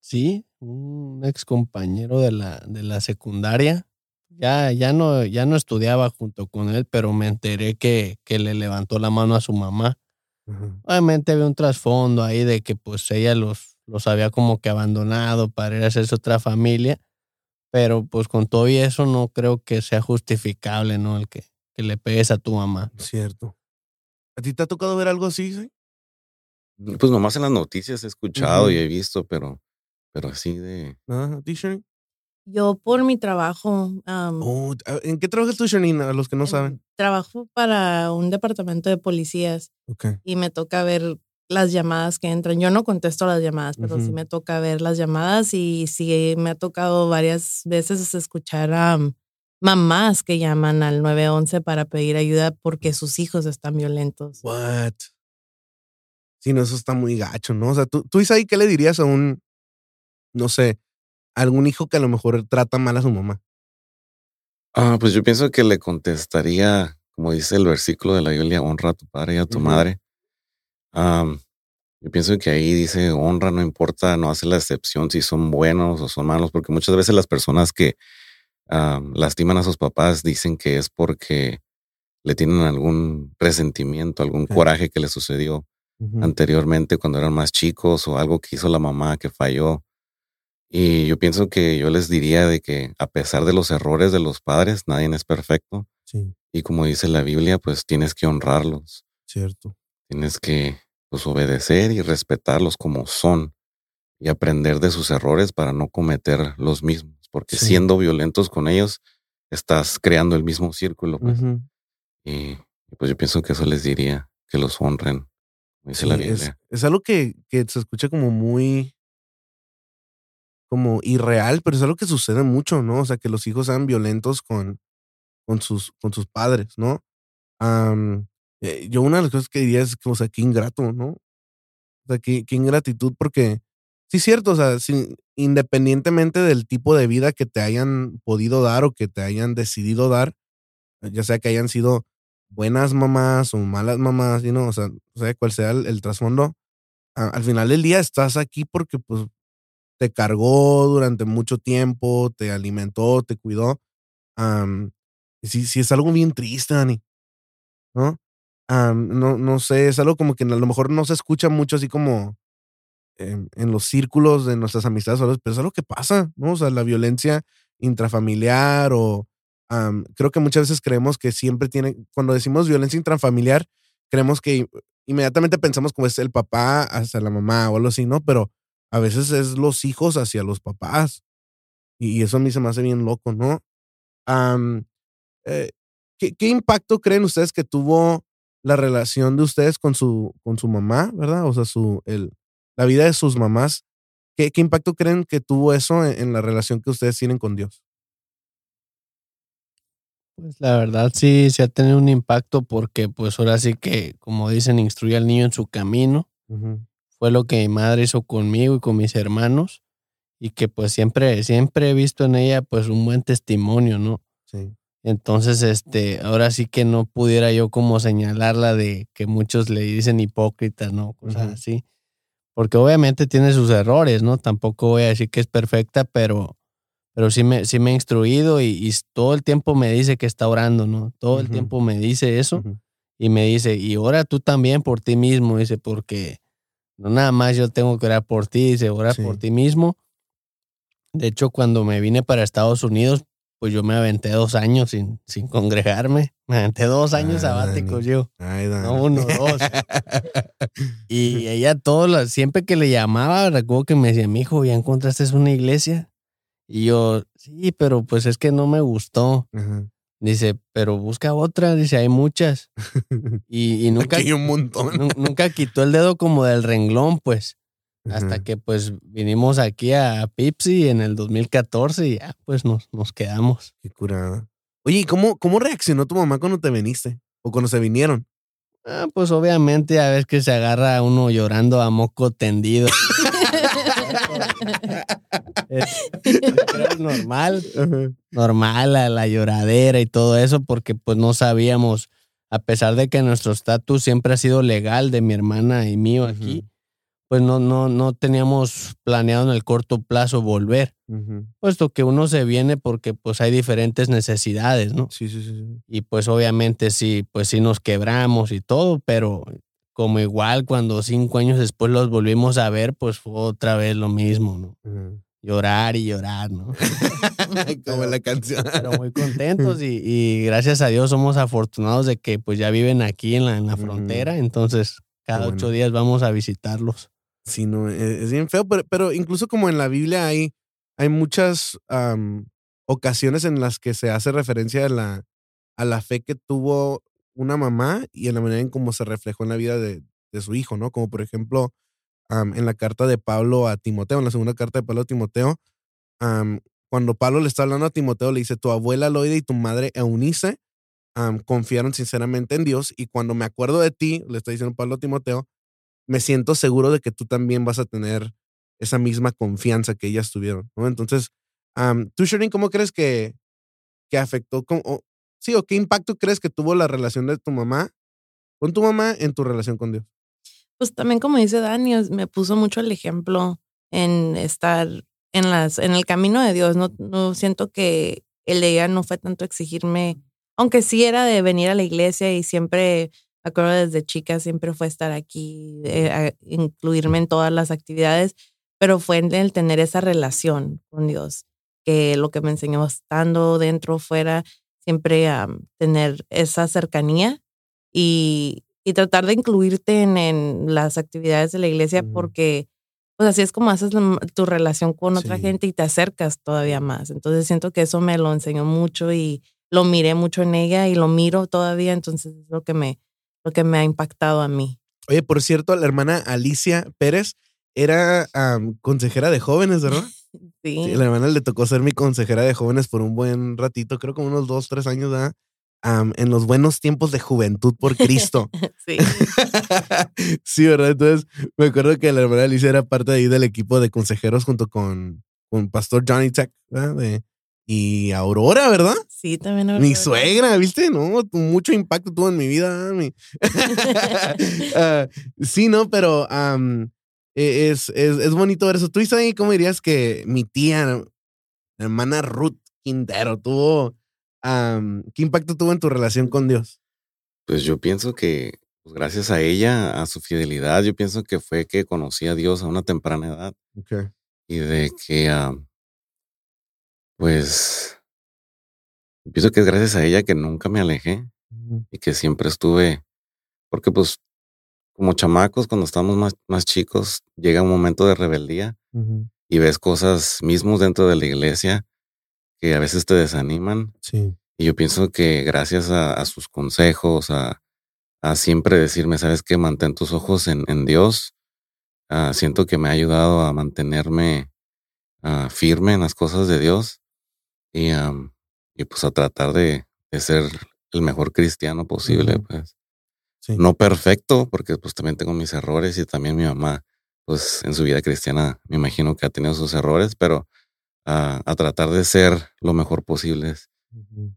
Sí, un ex compañero de la, de la secundaria. Ya, ya, no, ya no estudiaba junto con él, pero me enteré que, que le levantó la mano a su mamá. Obviamente había un trasfondo ahí de que pues ella los, los había como que abandonado para ir a hacerse otra familia, pero pues con todo y eso no creo que sea justificable, ¿no? El que, que le pegues a tu mamá. Cierto. ¿A ti te ha tocado ver algo así? sí? pues nomás en las noticias he escuchado y he visto, pero, pero así de... ¿Ah, ¿A ti, Shani? Yo por mi trabajo, Oh, ¿En qué trabajas tú, Shanina? A los que no saben. trabajo para un departamento de policías Ok. y me toca ver las llamadas que entran. Yo no contesto las llamadas, pero sí me toca ver las llamadas y sí me ha tocado varias veces escuchar a mamás que llaman al 911 para pedir ayuda porque sus hijos están violentos. What? Sí, no, eso está muy gacho, ¿no? O sea, tú, tú Isaí, ¿qué le dirías a un, no sé, algún hijo que a lo mejor trata mal a su mamá? Ah, pues yo pienso que le contestaría, como dice el versículo de la Biblia, honra a tu padre y a tu madre. Am, yo pienso que ahí dice honra, no importa, no hace la excepción si son buenos o son malos, porque muchas veces las personas que am, lastiman a sus papás dicen que es porque le tienen algún resentimiento, algún Sí. coraje que le sucedió anteriormente cuando eran más chicos o algo que hizo la mamá que falló. Y yo pienso que yo les diría de que a pesar de los errores de los padres, nadie es perfecto. Sí, Y como dice la Biblia, pues tienes que honrarlos, cierto. Tienes que pues, obedecer y respetarlos como son y aprender de sus errores para no cometer los mismos, porque Sí. siendo violentos con ellos, estás creando el mismo círculo. Pues. Y, y, pues yo pienso que eso les diría, que los honren, dice la es, Biblia. es algo que, que se escucha como muy como irreal, pero es algo que sucede mucho, ¿no? O sea, que los hijos sean violentos con, con, sus, con sus padres, ¿no? Am, eh, yo una de las cosas que diría es que, o sea, qué ingrato, ¿no? O sea, qué, ingratitud, porque sí es cierto, o sea, sin- independientemente del tipo de vida que te hayan podido dar o que te hayan decidido dar, ya sea que hayan sido buenas mamás o malas mamás, know, o sea, o sea, cual sea el, trasfondo, al final del día estás aquí porque pues te cargó durante mucho tiempo, te alimentó, te cuidó. Am, y es algo bien triste, Dani. ¿No? No, no sé, es algo como que a lo mejor no se escucha mucho así como en, los círculos de nuestras amistades, pero es algo que pasa, ¿no? O sea, la violencia intrafamiliar o creo que muchas veces creemos que siempre tiene, cuando decimos violencia intrafamiliar, creemos que inmediatamente pensamos como es el papá hacia la mamá o algo así, ¿no? Pero a veces es los hijos hacia los papás. Y, eso a mí se me hace bien loco, ¿no? Eh, ¿qué, qué impacto creen ustedes que tuvo la relación de ustedes con su, con su mamá, verdad? O sea, su, el, la vida de sus mamás. ¿Qué, qué impacto creen que tuvo eso en, en la relación que ustedes tienen con Dios? Pues la verdad sí, sí ha tenido un impacto porque pues ahora sí que, como dicen, instruye al niño en su camino. Fue lo que mi madre hizo conmigo y con mis hermanos. Y que pues siempre, siempre he visto en ella pues un buen testimonio, ¿no? Sí. Entonces, este, ahora sí que no pudiera yo como señalarla de que muchos le dicen hipócrita, ¿no? Cosas Ujú. así. Porque obviamente tiene sus errores, ¿no? Tampoco voy a decir que es perfecta, pero, pero sí me, sí me ha instruido y, y todo el tiempo me dice que está orando, ¿no? Todo el tiempo me dice eso y me dice, y ora tú también por ti mismo, dice, porque no nada más yo tengo que orar por ti, dice, ora Sí. por ti mismo. De hecho, cuando me vine para Estados Unidos, pues yo me aventé dos años sin, sin congregarme. Me aventé dos años Ah, sabáticos yo. Ay. No, uno, dos. Y ella todo, lo- siempre que le llamaba, recuerdo que me decía, mi hijo, ¿ya encontraste una iglesia? Y yo, sí, pero pues es que no me gustó. Ajá. Dice, pero busca otra, dice, hay muchas. Y, y nunca, Aquí hay un montón. nun- nunca quitó el dedo como del renglón, pues. Hasta que pues vinimos aquí a Pipsi en el 2014 y ya pues nos, nos quedamos. Qué curada. Oye, ¿y cómo, cómo reaccionó tu mamá cuando te viniste? O cuando se vinieron. Ah, pues obviamente a veces que se agarra uno llorando a moco tendido. es, es normal, normal la, la lloradera y todo eso porque pues no sabíamos, a pesar de que nuestro estatus siempre ha sido legal de mi hermana y mío aquí, pues no, no, no teníamos planeado en el corto plazo volver, puesto que uno se viene porque pues hay diferentes necesidades, ¿no? Sí, sí, sí. y pues obviamente sí, pues sí nos quebramos y todo, pero como igual cuando cinco años después los volvimos a ver, pues fue otra vez lo mismo, ¿no? Llorar y llorar, ¿no? Como la canción. Pero muy contentos y, y gracias a Dios somos afortunados de que pues ya viven aquí en la, en la frontera, entonces cada bueno. ocho días vamos a visitarlos. Sí, no, e- es bien feo, pero, pero incluso como en la Biblia hay, hay muchas ocasiones en las que se hace referencia a la, a la fe que tuvo una mamá y en la manera en cómo se reflejó en la vida de, de su hijo, ¿no? Como por ejemplo en la carta de Pablo a Timoteo, en la segunda carta de Pablo a Timoteo, cuando Pablo le está hablando a Timoteo, le dice, tu abuela Loida y tu madre Eunice confiaron sinceramente en Dios y cuando me acuerdo de ti, le está diciendo Pablo a Timoteo, me siento seguro de que tú también vas a tener esa misma confianza que ellas tuvieron, ¿no? Entonces, tú, Sherin, ¿cómo crees que, que afectó, o- sí, o qué impacto crees que tuvo la relación de tu mamá con tu mamá en tu relación con Dios? Pues también como dice Dani, me puso mucho el ejemplo en estar en las, en el camino de Dios. No, no siento que el de ella no fue tanto exigirme, aunque sí era de venir a la iglesia y siempre, me acuerdo desde chica, siempre fue estar aquí, eh, incluirme en todas las actividades, pero fue en el tener esa relación con Dios, que lo que me enseñó estando dentro, fuera, siempre a tener esa cercanía y, y tratar de incluirte en, en las actividades de la iglesia Ujú. porque pues así es como haces tu relación con otra Sí. gente y te acercas todavía más. Entonces siento que eso me lo enseñó mucho y lo miré mucho en ella y lo miro todavía, entonces es lo que me, lo que me ha impactado a mí. Oye, por cierto, la hermana Alicia Pérez era am, consejera de jóvenes, ¿verdad? Sí, Sí, la hermana le tocó ser mi consejera de jóvenes por un buen ratito, creo como unos dos, tres años, ¿verdad? En los buenos tiempos de juventud por Cristo. sí. sí, ¿verdad? Entonces, me acuerdo que la hermana Alicia era parte de ahí del equipo de consejeros junto con, con Pastor Johnny Tech, ¿verdad? De- y Aurora, ¿verdad? Sí, también. Mi Aurora. suegra, ¿viste? No, mucho impacto tuvo en mi vida. Mi- Ah, sí, no, pero e- es, es, es bonito ver eso. Tú, Isaí, ¿cómo dirías que mi tía, la hermana Ruth Quintero, tuvo, am, qué impacto tuvo en tu relación con Dios? Pues yo pienso que pues, gracias a ella, a su fidelidad, yo pienso que fue que conocí a Dios a una temprana edad Okay. y de que, ah, pues, pienso que es gracias a ella que nunca me alejé y que siempre estuve, porque pues como chamacos, cuando estamos más, más chicos, llega un momento de rebeldía y ves cosas mismos dentro de la iglesia que a veces te desaniman. Sí. Y yo pienso que gracias a, sus consejos, a, a, siempre decirme, sabes qué, mantén tus ojos en, en Dios, uh, siento que me ha ayudado a mantenerme uh, firme en las cosas de Dios y, um, y pues a tratar de, de, ser el mejor cristiano posible, uh -huh. pues. Sí. No perfecto, porque pues también tengo mis errores y también mi mamá, pues en su vida cristiana, me imagino que ha tenido sus errores, pero a, a tratar de ser lo mejor posible.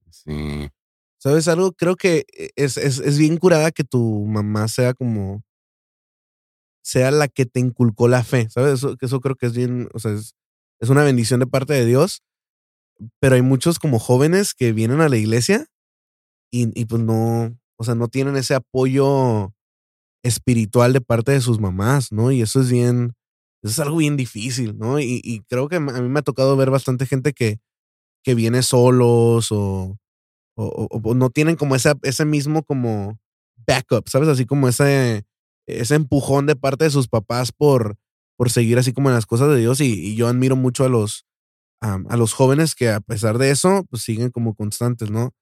Sí. ¿Sabes algo? Creo que es, es, es, bien curada que tu mamá sea como. sea la que te inculcó la fe. ¿Sabes? Eso, eso creo que es bien. O sea, es, es una bendición de parte de Dios. Pero hay muchos como jóvenes que vienen a la iglesia y, pues no. O sea, no tienen ese apoyo espiritual de parte de sus mamás, ¿no? Y eso es bien. Eso es algo bien difícil, ¿no? Y, creo que a mí me ha tocado ver bastante gente que, que viene solos o, o, o, no tienen como ese mismo como backup, ¿sabes? Así como ese, ese empujón de parte de sus papás por, por seguir así como en las cosas de Dios y, y yo admiro mucho a los, a los jóvenes que a pesar de eso, pues siguen como constantes, ¿no?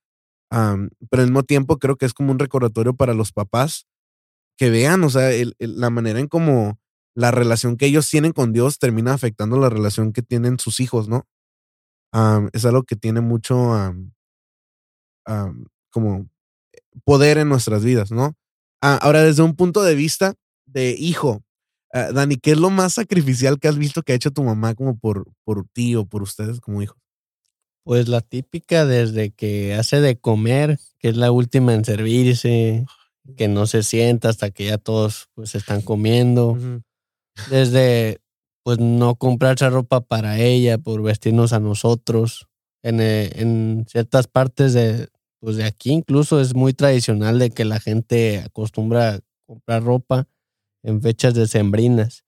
Pero al mismo tiempo creo que es como un recordatorio para los papás que vean, o sea, la manera en cómo la relación que ellos tienen con Dios termina afectando la relación que tienen sus hijos, ¿no? Es algo que tiene mucho como poder en nuestras vidas, ¿no? Uh, ahora, desde un punto de vista de hijo, uh, Dani, ¿qué es lo más sacrificial que has visto que ha hecho tu mamá como por, por ti o por ustedes como hijos? Pues la típica desde que hace de comer, que es la última en servirse, que no se sienta hasta que ya todos pues están comiendo. Uh -huh desde pues no comprarse ropa para ella por vestirnos a nosotros en, eh, en ciertas partes de pues de aquí incluso es muy tradicional de que la gente acostumbra a comprar ropa en fechas decembrinas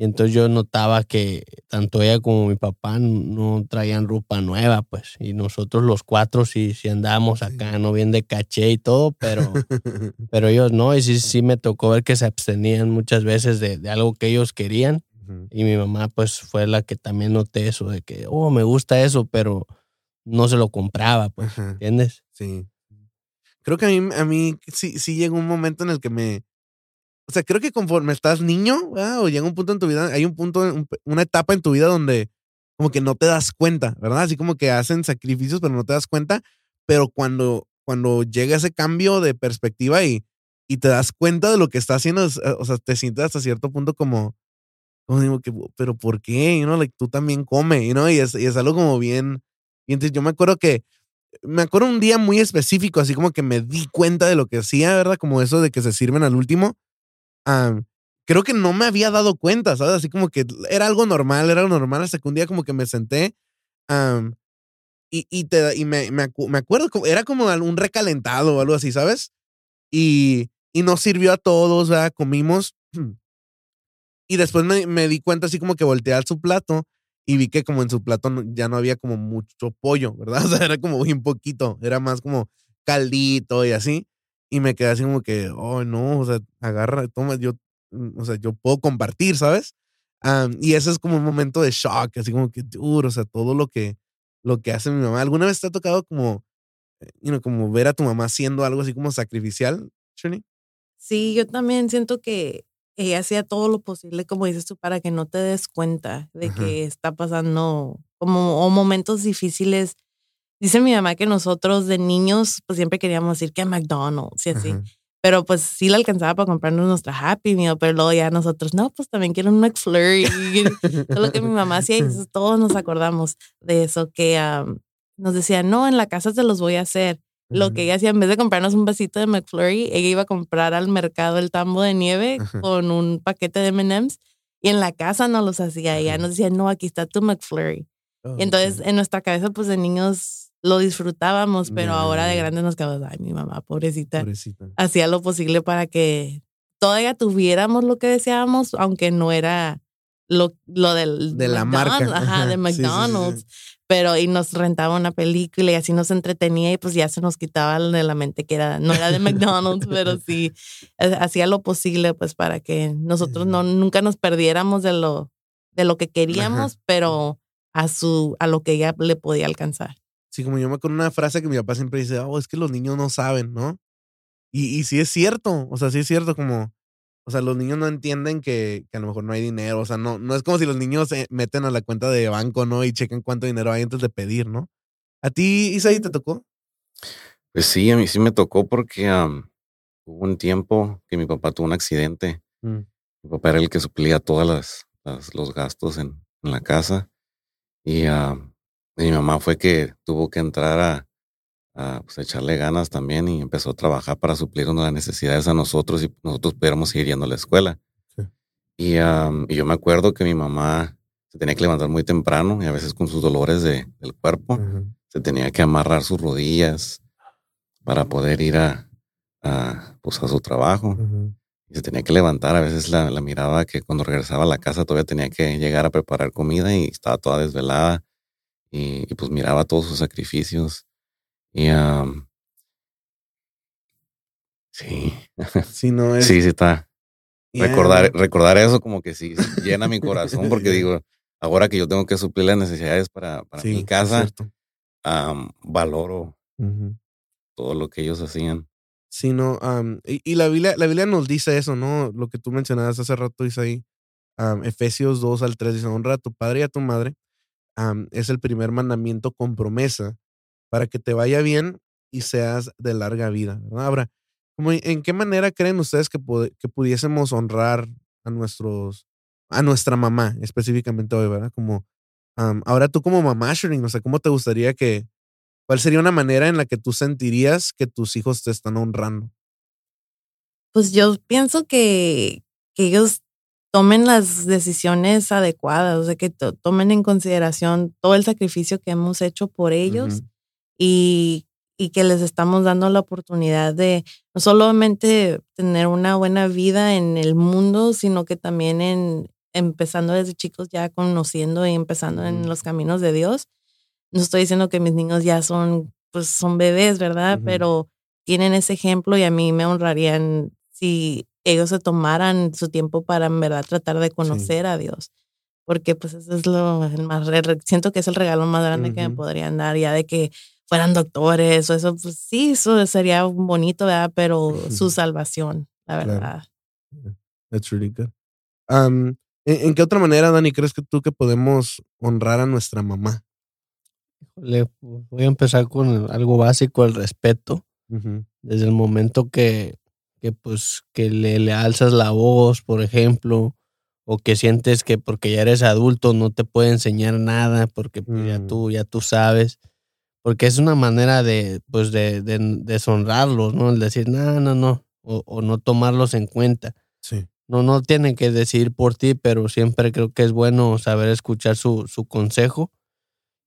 y entonces yo notaba que tanto ella como mi papá no traían ropa nueva, pues, y nosotros los cuatro sí, sí andábamos acá, no bien de caché y todo, pero, pero ellos no, y sí, sí me tocó ver que se abstenían muchas veces de, de algo que ellos querían, uh -huh. y mi mamá pues fue la que también noté eso, de que, oh, me gusta eso, pero no se lo compraba, pues. ¿entiendes? Sí. Creo que a mí, a mí sí, sí llegó un momento en el que me, o sea, creo que conforme estás niño, ¿verdad? o llega un punto en tu vida, hay un punto, un, una etapa en tu vida donde como que no te das cuenta, ¿verdad? Así como que hacen sacrificios, pero no te das cuenta. Pero cuando, cuando llega ese cambio de perspectiva y, y te das cuenta de lo que está haciendo, o sea, te sientes hasta cierto punto como, digo, que, pero ¿por qué? You know, tú también come, you know? y, es, y es algo como bien, bien. Yo me acuerdo que, me acuerdo un día muy específico, así como que me di cuenta de lo que hacía, ¿verdad? Como eso de que se sirven al último um, creo que no me había dado cuenta, ¿sabes? Así como que era algo normal, era algo normal, hasta que un día como que me senté um, y, y, te, y me, me, me, acuerdo, era como un recalentado o algo así, ¿sabes? Y, y nos sirvió a todos, ¿verdad? Comimos. Y después me, me di cuenta así como que volteé a su plato y vi que como en su plato ya no había como mucho pollo, ¿verdad? O sea, era como un poquito, era más como caldito y así. Y me quedé así como que, oh, no, o sea, agarra, toma, yo, o sea, yo puedo compartir, ¿sabes? Um, y ese es como un momento de shock, así como que duro, o sea, todo lo que, lo que hace mi mamá. ¿Alguna vez te ha tocado como, you know, como ver a tu mamá haciendo algo así como sacrificial, Shirley? Sí, yo también siento que ella hacía todo lo posible, como dices tú, para que no te des cuenta de Ajá. que está pasando como o momentos difíciles Dice mi mamá que nosotros de niños pues siempre queríamos ir que a McDonald's y así. Ajá. Pero pues sí le alcanzaba para comprarnos nuestra Happy Meal, pero luego ya nosotros, no, pues también quiero un McFlurry. Todo lo que mi mamá hacía y todos nos acordamos de eso, que um, nos decía, no, en la casa se los voy a hacer. Lo que ella hacía, en vez de comprarnos un vasito de McFlurry, ella iba a comprar al mercado el tambo de nieve Ajá. con un paquete de M&M's y en la casa no los hacía. Ella nos decía, no, aquí está tu McFlurry. Oh, y entonces okay. en nuestra cabeza, pues de niños lo disfrutábamos, pero yeah. ahora de grandes nos quedamos, ay, mi mamá, pobrecita, pobrecita, hacía lo posible para que todavía tuviéramos lo que deseábamos, aunque no era lo, lo del de la marca, ajá, de McDonald's. Sí, sí, sí. pero y nos rentaba una película y así nos entretenía y pues ya se nos quitaba de la mente que era, no era de McDonald's, pero sí eh, hacía lo posible pues para que nosotros no, nunca nos perdiéramos de lo, de lo que queríamos, pero a su, a lo que ella le podía alcanzar. Sí, como yo me acuerdo una frase que mi papá siempre dice, oh, es que los niños no saben, ¿no? Y, y sí es cierto, o sea, sí es cierto, como, o sea, los niños no entienden que, que, a lo mejor no hay dinero. O sea, no, no es como si los niños se meten a la cuenta de banco, ¿no? Y chequen cuánto dinero hay antes de pedir, ¿no? ¿A ti, Isaí, te tocó? Pues sí, a mí sí me tocó porque hubo un tiempo que mi papá tuvo un accidente. Mm. Mi papá era el que suplía todos las, los gastos en, en, la casa. Y, mi mamá fue que tuvo que entrar a, a pues, echarle ganas también y empezó a trabajar para suplirnos las necesidades a nosotros y nosotros pudiéramos seguir yendo a la escuela. Y, yo me acuerdo que mi mamá se tenía que levantar muy temprano y a veces con sus dolores de, del cuerpo se tenía que amarrar sus rodillas para poder ir a, a, pues, a su trabajo. Y se tenía que levantar. A veces la, la miraba que cuando regresaba a la casa todavía tenía que llegar a preparar comida y estaba toda desvelada. Y, y pues miraba todos sus sacrificios y sí. Sí, no es. Sí, sí está. Recordar, recordar eso como que sí, llena mi corazón porque digo, ahora que yo tengo que suplir las necesidades para, para mi casa, valoro todo lo que ellos hacían. Sí, no, y, la, Biblia, la Biblia nos dice eso, ¿no? Lo que tú mencionabas hace rato, dice ahí, Efesios 2 al 3, dice, honra a tu padre y a tu madre. Es el primer mandamiento con promesa para que te vaya bien y seas de larga vida, ¿verdad? Ahora, ¿en qué manera creen ustedes que, que pudiésemos honrar a nuestros, a nuestra mamá específicamente hoy, ¿verdad? Como, ahora tú como mamá, Shireen, no sé, ¿cómo te gustaría que, cuál sería una manera en la que tú sentirías que tus hijos te están honrando? Pues yo pienso que, que ellos tomen las decisiones adecuadas, o sea, que tomen en consideración todo el sacrificio que hemos hecho por ellos y, y que les estamos dando la oportunidad de no solamente tener una buena vida en el mundo, sino que también en empezando desde chicos ya conociendo y empezando en los caminos de Dios. No estoy diciendo que mis niños ya son pues son bebés, ¿verdad? Pero tienen ese ejemplo y a mí me honrarían si ellos se tomaran su tiempo para en verdad tratar de conocer a Dios. Porque pues eso es lo más, siento que es el regalo más grande que me podrían dar, ya de que fueran doctores o eso, pues sí, eso sería bonito, ¿verdad? Pero su salvación, la verdad. That's really good. ¿en, qué otra manera, Dani, crees que tú que podemos honrar a nuestra mamá? Le, voy a empezar con algo básico, el respeto. Desde el momento que, que pues, que le, le alzas la voz, por ejemplo, o que sientes que porque ya eres adulto no te puede enseñar nada porque pues, ya, mm. tú, ya tú sabes porque es una manera de, pues, de, de deshonrarlos, ¿no? El decir, no, no, no, o, o, no tomarlos en cuenta. Sí. No, no tienen que decidir por ti, pero siempre creo que es bueno saber escuchar su, su consejo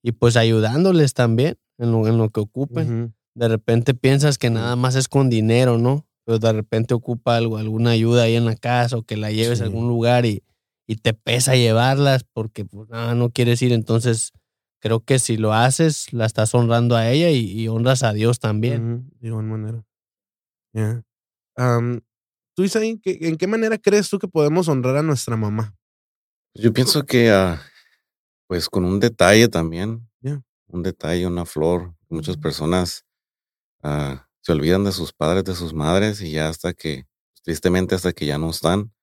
y pues ayudándoles también en lo, en lo que ocupen. De repente piensas que nada más es con dinero, ¿no? Pero de repente ocupa algo, alguna ayuda ahí en la casa o que la lleves a algún lugar y, y te pesa llevarlas porque pues, no, no quieres ir, entonces creo que si lo haces, la estás honrando a ella y, honras a Dios también. de igual manera. Yeah. tú, Isaí, ¿en qué manera crees tú que podemos honrar a nuestra mamá? Yo pienso que, ah, pues, con un detalle también. Un detalle, una flor. Muchas personas ah, se olvidan de sus padres, de sus madres, y ya hasta que, tristemente, hasta que ya no están,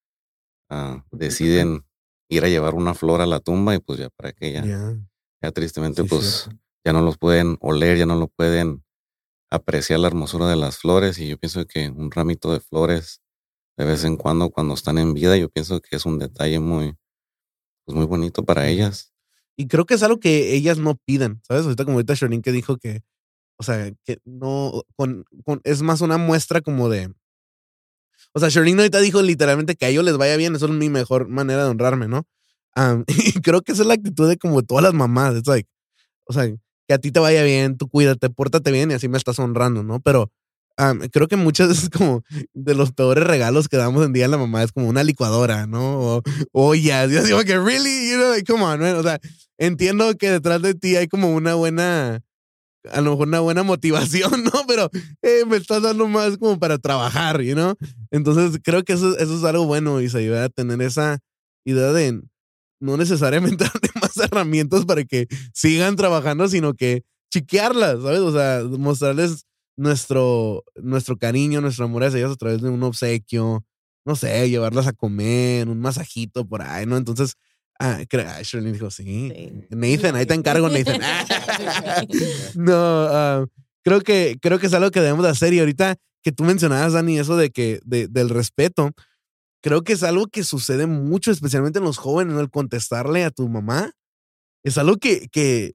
ah, deciden ir a llevar una flor a la tumba y pues ya para que ya ya tristemente, pues ya no los pueden oler, ya no lo pueden apreciar la hermosura de las flores. Y yo pienso que un ramito de flores de vez en cuando, cuando están en vida, yo pienso que es un detalle muy, pues muy bonito para ellas. Y creo que es algo que ellas no piden, ¿sabes? Ahorita como ahorita Shorin que dijo que, o sea, que no, con, con, es más una muestra como de, o sea, Shorin ahorita dijo literalmente que a ellos les vaya bien, eso es mi mejor manera de honrarme, ¿no? y creo que esa es la actitud de como todas las mamás. Es like, o sea, que a ti te vaya bien, tú cuídate, pórtate bien y así me estás honrando, ¿no? Pero am, creo que muchas veces como de los peores regalos que damos en día a la mamá es como una licuadora, ¿no? O ollas. Yo digo que, really, you know, like, come on, man. O sea, entiendo que detrás de ti hay como una buena, a lo mejor una buena motivación, ¿no? Pero eh, me estás dando más como para trabajar, you know? Entonces creo que eso, eso es algo bueno y se ayuda a tener esa idea de no necesariamente darle más herramientas para que sigan trabajando, sino que chiquearlas, ¿sabes? O sea, mostrarles nuestro, nuestro cariño, nuestro amor hacia ellas a través de un obsequio, no sé, llevarlas a comer, un masajito por ahí, ¿no? Entonces, ah, Shirley dijo, sí. Sí. Nathan, ahí te encargo, Nathan. no, ah, creo que, creo que es algo que debemos de hacer. Y ahorita que tú mencionabas, Dani, eso de que, de- del respeto, creo que es algo que sucede mucho, especialmente en los jóvenes, ¿no? El contestarle a tu mamá. Es algo que, que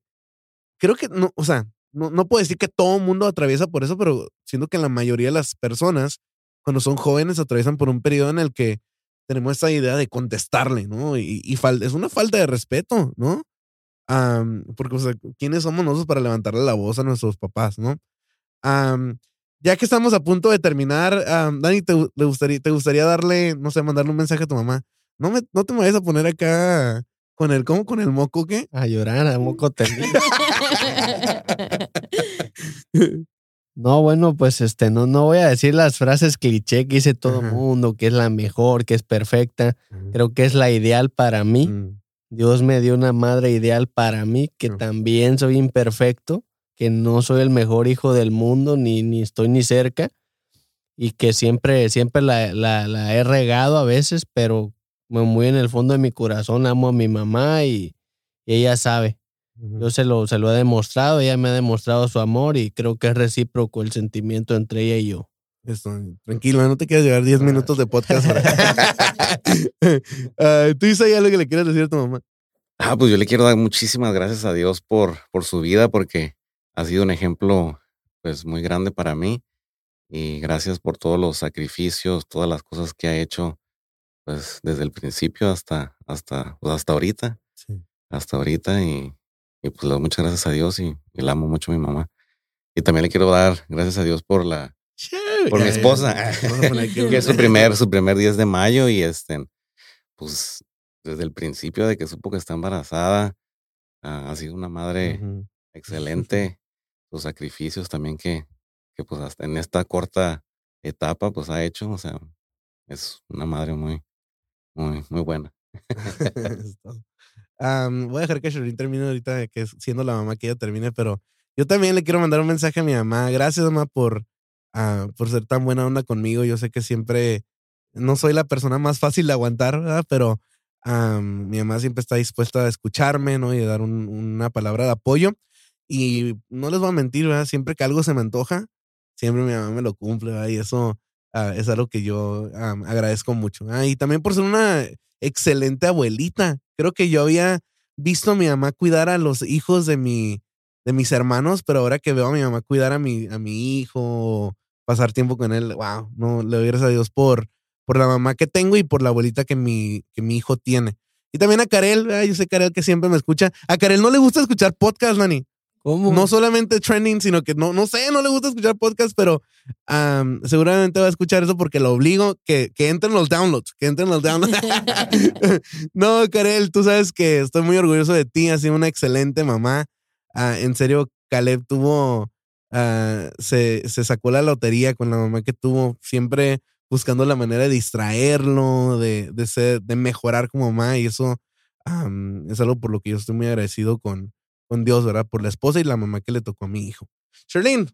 creo que no, o sea, no, no puedo decir que todo el mundo atraviesa por eso, pero siento que la mayoría de las personas, cuando son jóvenes, atraviesan por un periodo en el que tenemos esta idea de contestarle, ¿no? Y, es una falta de respeto, ¿no? Porque, o sea, ¿quiénes somos nosotros para levantarle la voz a nuestros papás, ¿no? Ya que estamos a punto de terminar, Dani, ¿te, le gustaría, ¿te gustaría darle, no sé, mandarle un mensaje a tu mamá? No, me, no te me vayas a poner acá con el, ¿cómo? Con el moco, ¿qué? A llorar, a moco tendido. No, bueno, pues este, no, no voy a decir las frases cliché que dice todo el mundo, que es la mejor, que es perfecta. Creo que es la ideal para mí. Mm, Dios me dio una madre ideal para mí, que también soy imperfecto, que no soy el mejor hijo del mundo, ni, ni estoy ni cerca, y que siempre, siempre la, la- la he regado a veces, pero muy muy en el fondo de mi corazón amo a mi mamá y, y ella sabe. Yo se lo, se lo he demostrado, ella me ha demostrado su amor y creo que es recíproco el sentimiento entre ella y yo. Tranquilo, no te quieras llevar 10 minutos de podcast. Ah, ¿Tú dices algo que le quieras decir a tu mamá? Ah, pues yo le quiero dar muchísimas gracias a Dios por, por su vida, porque ha sido un ejemplo pues muy grande para mí. Y gracias por todos los sacrificios, todas las cosas que ha hecho, pues desde el principio hasta, hasta, pues, hasta ahorita, Sí. hasta ahorita. Y, y pues le doy muchas gracias a Dios y, y la amo mucho a mi mamá. Y también le quiero dar gracias a Dios por la, Por mi Ya, esposa. ya. Que es su primer, su primer 10 de mayo y este, pues desde el principio de que supo que está embarazada, ha sido una madre excelente, sus sacrificios también que, que pues hasta en esta corta etapa pues ha hecho, o sea, es una madre muy, muy, muy buena. Am, voy a dejar que Shirley termine ahorita, que siendo la mamá que ella termine, pero yo también le quiero mandar un mensaje a mi mamá. Gracias, mamá, por, ah, por ser tan buena onda conmigo. Yo sé que siempre no soy la persona más fácil de aguantar. Pero am, mi mamá siempre está dispuesta a escucharme, ¿no? Y dar un- una palabra de apoyo. Y no les voy a mentir. Siempre que algo se me antoja, siempre mi mamá me lo cumple, ¿verdad? Y eso ah, es algo que yo agradezco mucho. Ah, y también por ser una excelente abuelita. Creo que yo había visto a mi mamá cuidar a los hijos de mi de mis hermanos, pero ahora que veo a mi mamá cuidar a mi a mi hijo, pasar tiempo con él, wow, no le doy gracias a Dios por por la mamá que tengo y por la abuelita que mi que mi hijo tiene. Y también a Karel, ¿verdad? yo sé Karel que siempre me escucha. A Karel no le gusta escuchar podcast, Nani. ¿Cómo? No solamente trending, sino que no, no sé, no le gusta escuchar podcast, pero am, seguramente va a escuchar eso porque lo obligo que, que entren los downloads, que entren los downloads. no, Karel, tú sabes que estoy muy orgulloso de ti, has sido una excelente mamá. Ah, en serio, Caleb tuvo, ah, se, se sacó la lotería con la mamá que tuvo, siempre buscando la manera de distraerlo, de, de, ser, de mejorar como mamá, y eso am, es algo por lo que yo estoy muy agradecido con, con Dios, ¿verdad? Por la esposa y la mamá que le tocó a mi hijo. Charlene.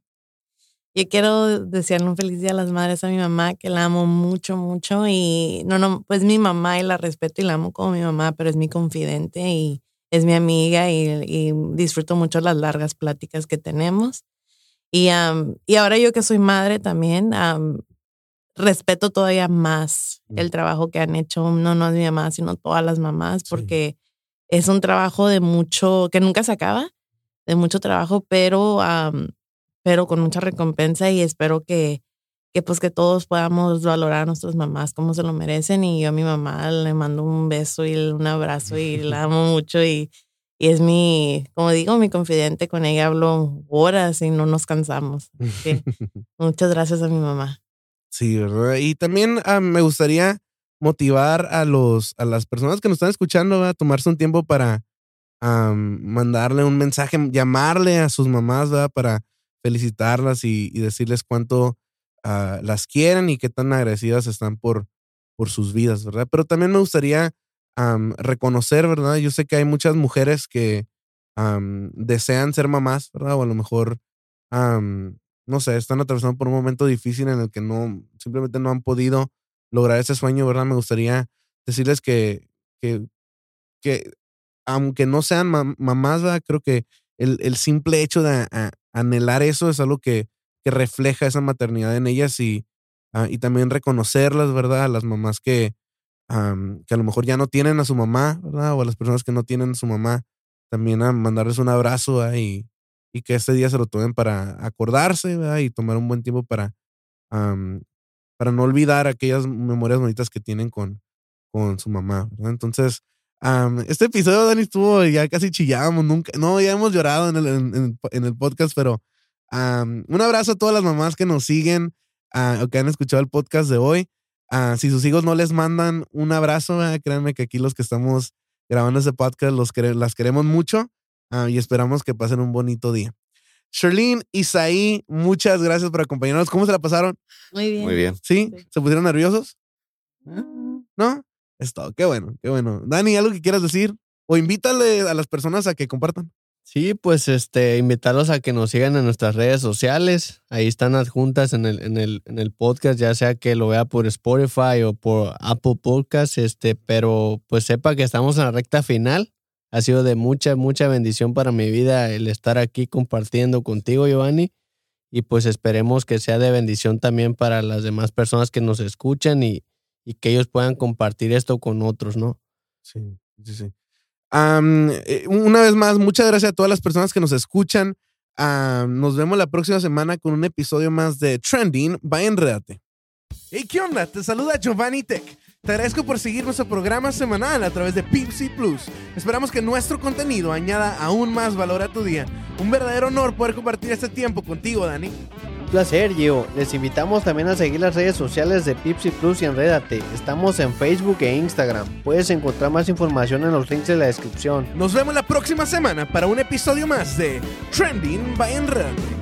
Yo quiero desearle un feliz día a las madres a mi mamá, que la amo mucho, mucho. Y no, no, pues mi mamá y la respeto y la amo como mi mamá, pero es mi confidente y es mi amiga y, y disfruto mucho las largas pláticas que tenemos. Y, am, y ahora yo que soy madre también, am, respeto todavía más Mm. el trabajo que han hecho, no, no es mi mamá, sino todas las mamás, Sí. Es un trabajo de mucho, que nunca se acaba, de mucho trabajo, pero, pero con mucha recompensa y espero que, que pues que todos podamos valorar a nuestras mamás como se lo merecen y yo a mi mamá le mando un beso y un abrazo y la amo mucho y, y es mi, como digo, mi confidente. Con ella hablo horas y no nos cansamos. Así que muchas gracias a mi mamá. Sí, ¿verdad? Y también ah, me gustaría motivar a los a las personas que nos están escuchando a tomarse un tiempo para mandarle un mensaje, llamarle a sus mamás, ¿verdad? Para felicitarlas y, decirles cuánto ah, las quieren y qué tan agradecidas están por, por sus vidas, ¿verdad? Pero también me gustaría reconocer, ¿verdad? Yo sé que hay muchas mujeres que desean ser mamás, ¿verdad? O a lo mejor, no sé, están atravesando por un momento difícil en el que no, simplemente no han podido lograr ese sueño, ¿verdad? Me gustaría decirles que, que, que aunque no sean mam- mamás, ¿verdad? creo que el, el simple hecho de anhelar eso es algo que, que refleja esa maternidad en ellas y, ah, y también reconocerlas, ¿verdad? A las mamás que, que a lo mejor ya no tienen a su mamá, ¿verdad? O a las personas que no tienen a su mamá, también a mandarles un abrazo ¿verdad? y, que este día se lo tomen para acordarse ¿verdad? y tomar un buen tiempo para, para no olvidar aquellas memorias bonitas que tienen con, con su mamá. Entonces, am, este episodio, Dani, estuvo, ya casi chillábamos, nunca, no, ya hemos llorado en el, en, en- el podcast, pero am, un abrazo a todas las mamás que nos siguen ah, o que han escuchado el podcast de hoy. Ah, si sus hijos no les mandan un abrazo, ¿verdad? créanme que aquí los que estamos grabando ese podcast los las queremos mucho ah, y esperamos que pasen un bonito día. Sherlyn, Isaí, muchas gracias por acompañarnos. ¿Cómo se la pasaron? Muy bien. Muy bien. ¿Sí? Sí. ¿Se pusieron nerviosos? ¿No? Es todo. Qué bueno, qué bueno. Dani, ¿algo que quieras decir? O invítale a las personas a que compartan. Sí, pues este, invitarlos a que nos sigan en nuestras redes sociales. Ahí están adjuntas en el, en el, en el podcast, ya sea que lo vea por Spotify o por Apple Podcast, este, pero pues sepa que estamos en la recta final. Ha sido de mucha, mucha bendición para mi vida el estar aquí compartiendo contigo, Giovanni. Y pues esperemos que sea de bendición también para las demás personas que nos escuchan y, y que ellos puedan compartir esto con otros, ¿no? Sí, sí, sí. Eh, una vez más, muchas gracias a todas las personas que nos escuchan. Nos vemos la próxima semana con un episodio más de Trending by Enredate. Hey, ¿qué onda? Te saluda Giovanni Tech. Te agradezco por seguir nuestro programa semanal a través de Pipsy Plus. Esperamos que nuestro contenido añada aún más valor a tu día. Un verdadero honor poder compartir este tiempo contigo, Dani. Un placer, Gio. Les invitamos también a seguir las redes sociales de Pipsy Plus y Enrédate. Estamos en Facebook e Instagram. Puedes encontrar más información en los links de la descripción. Nos vemos la próxima semana para un episodio más de Trending by Enredate.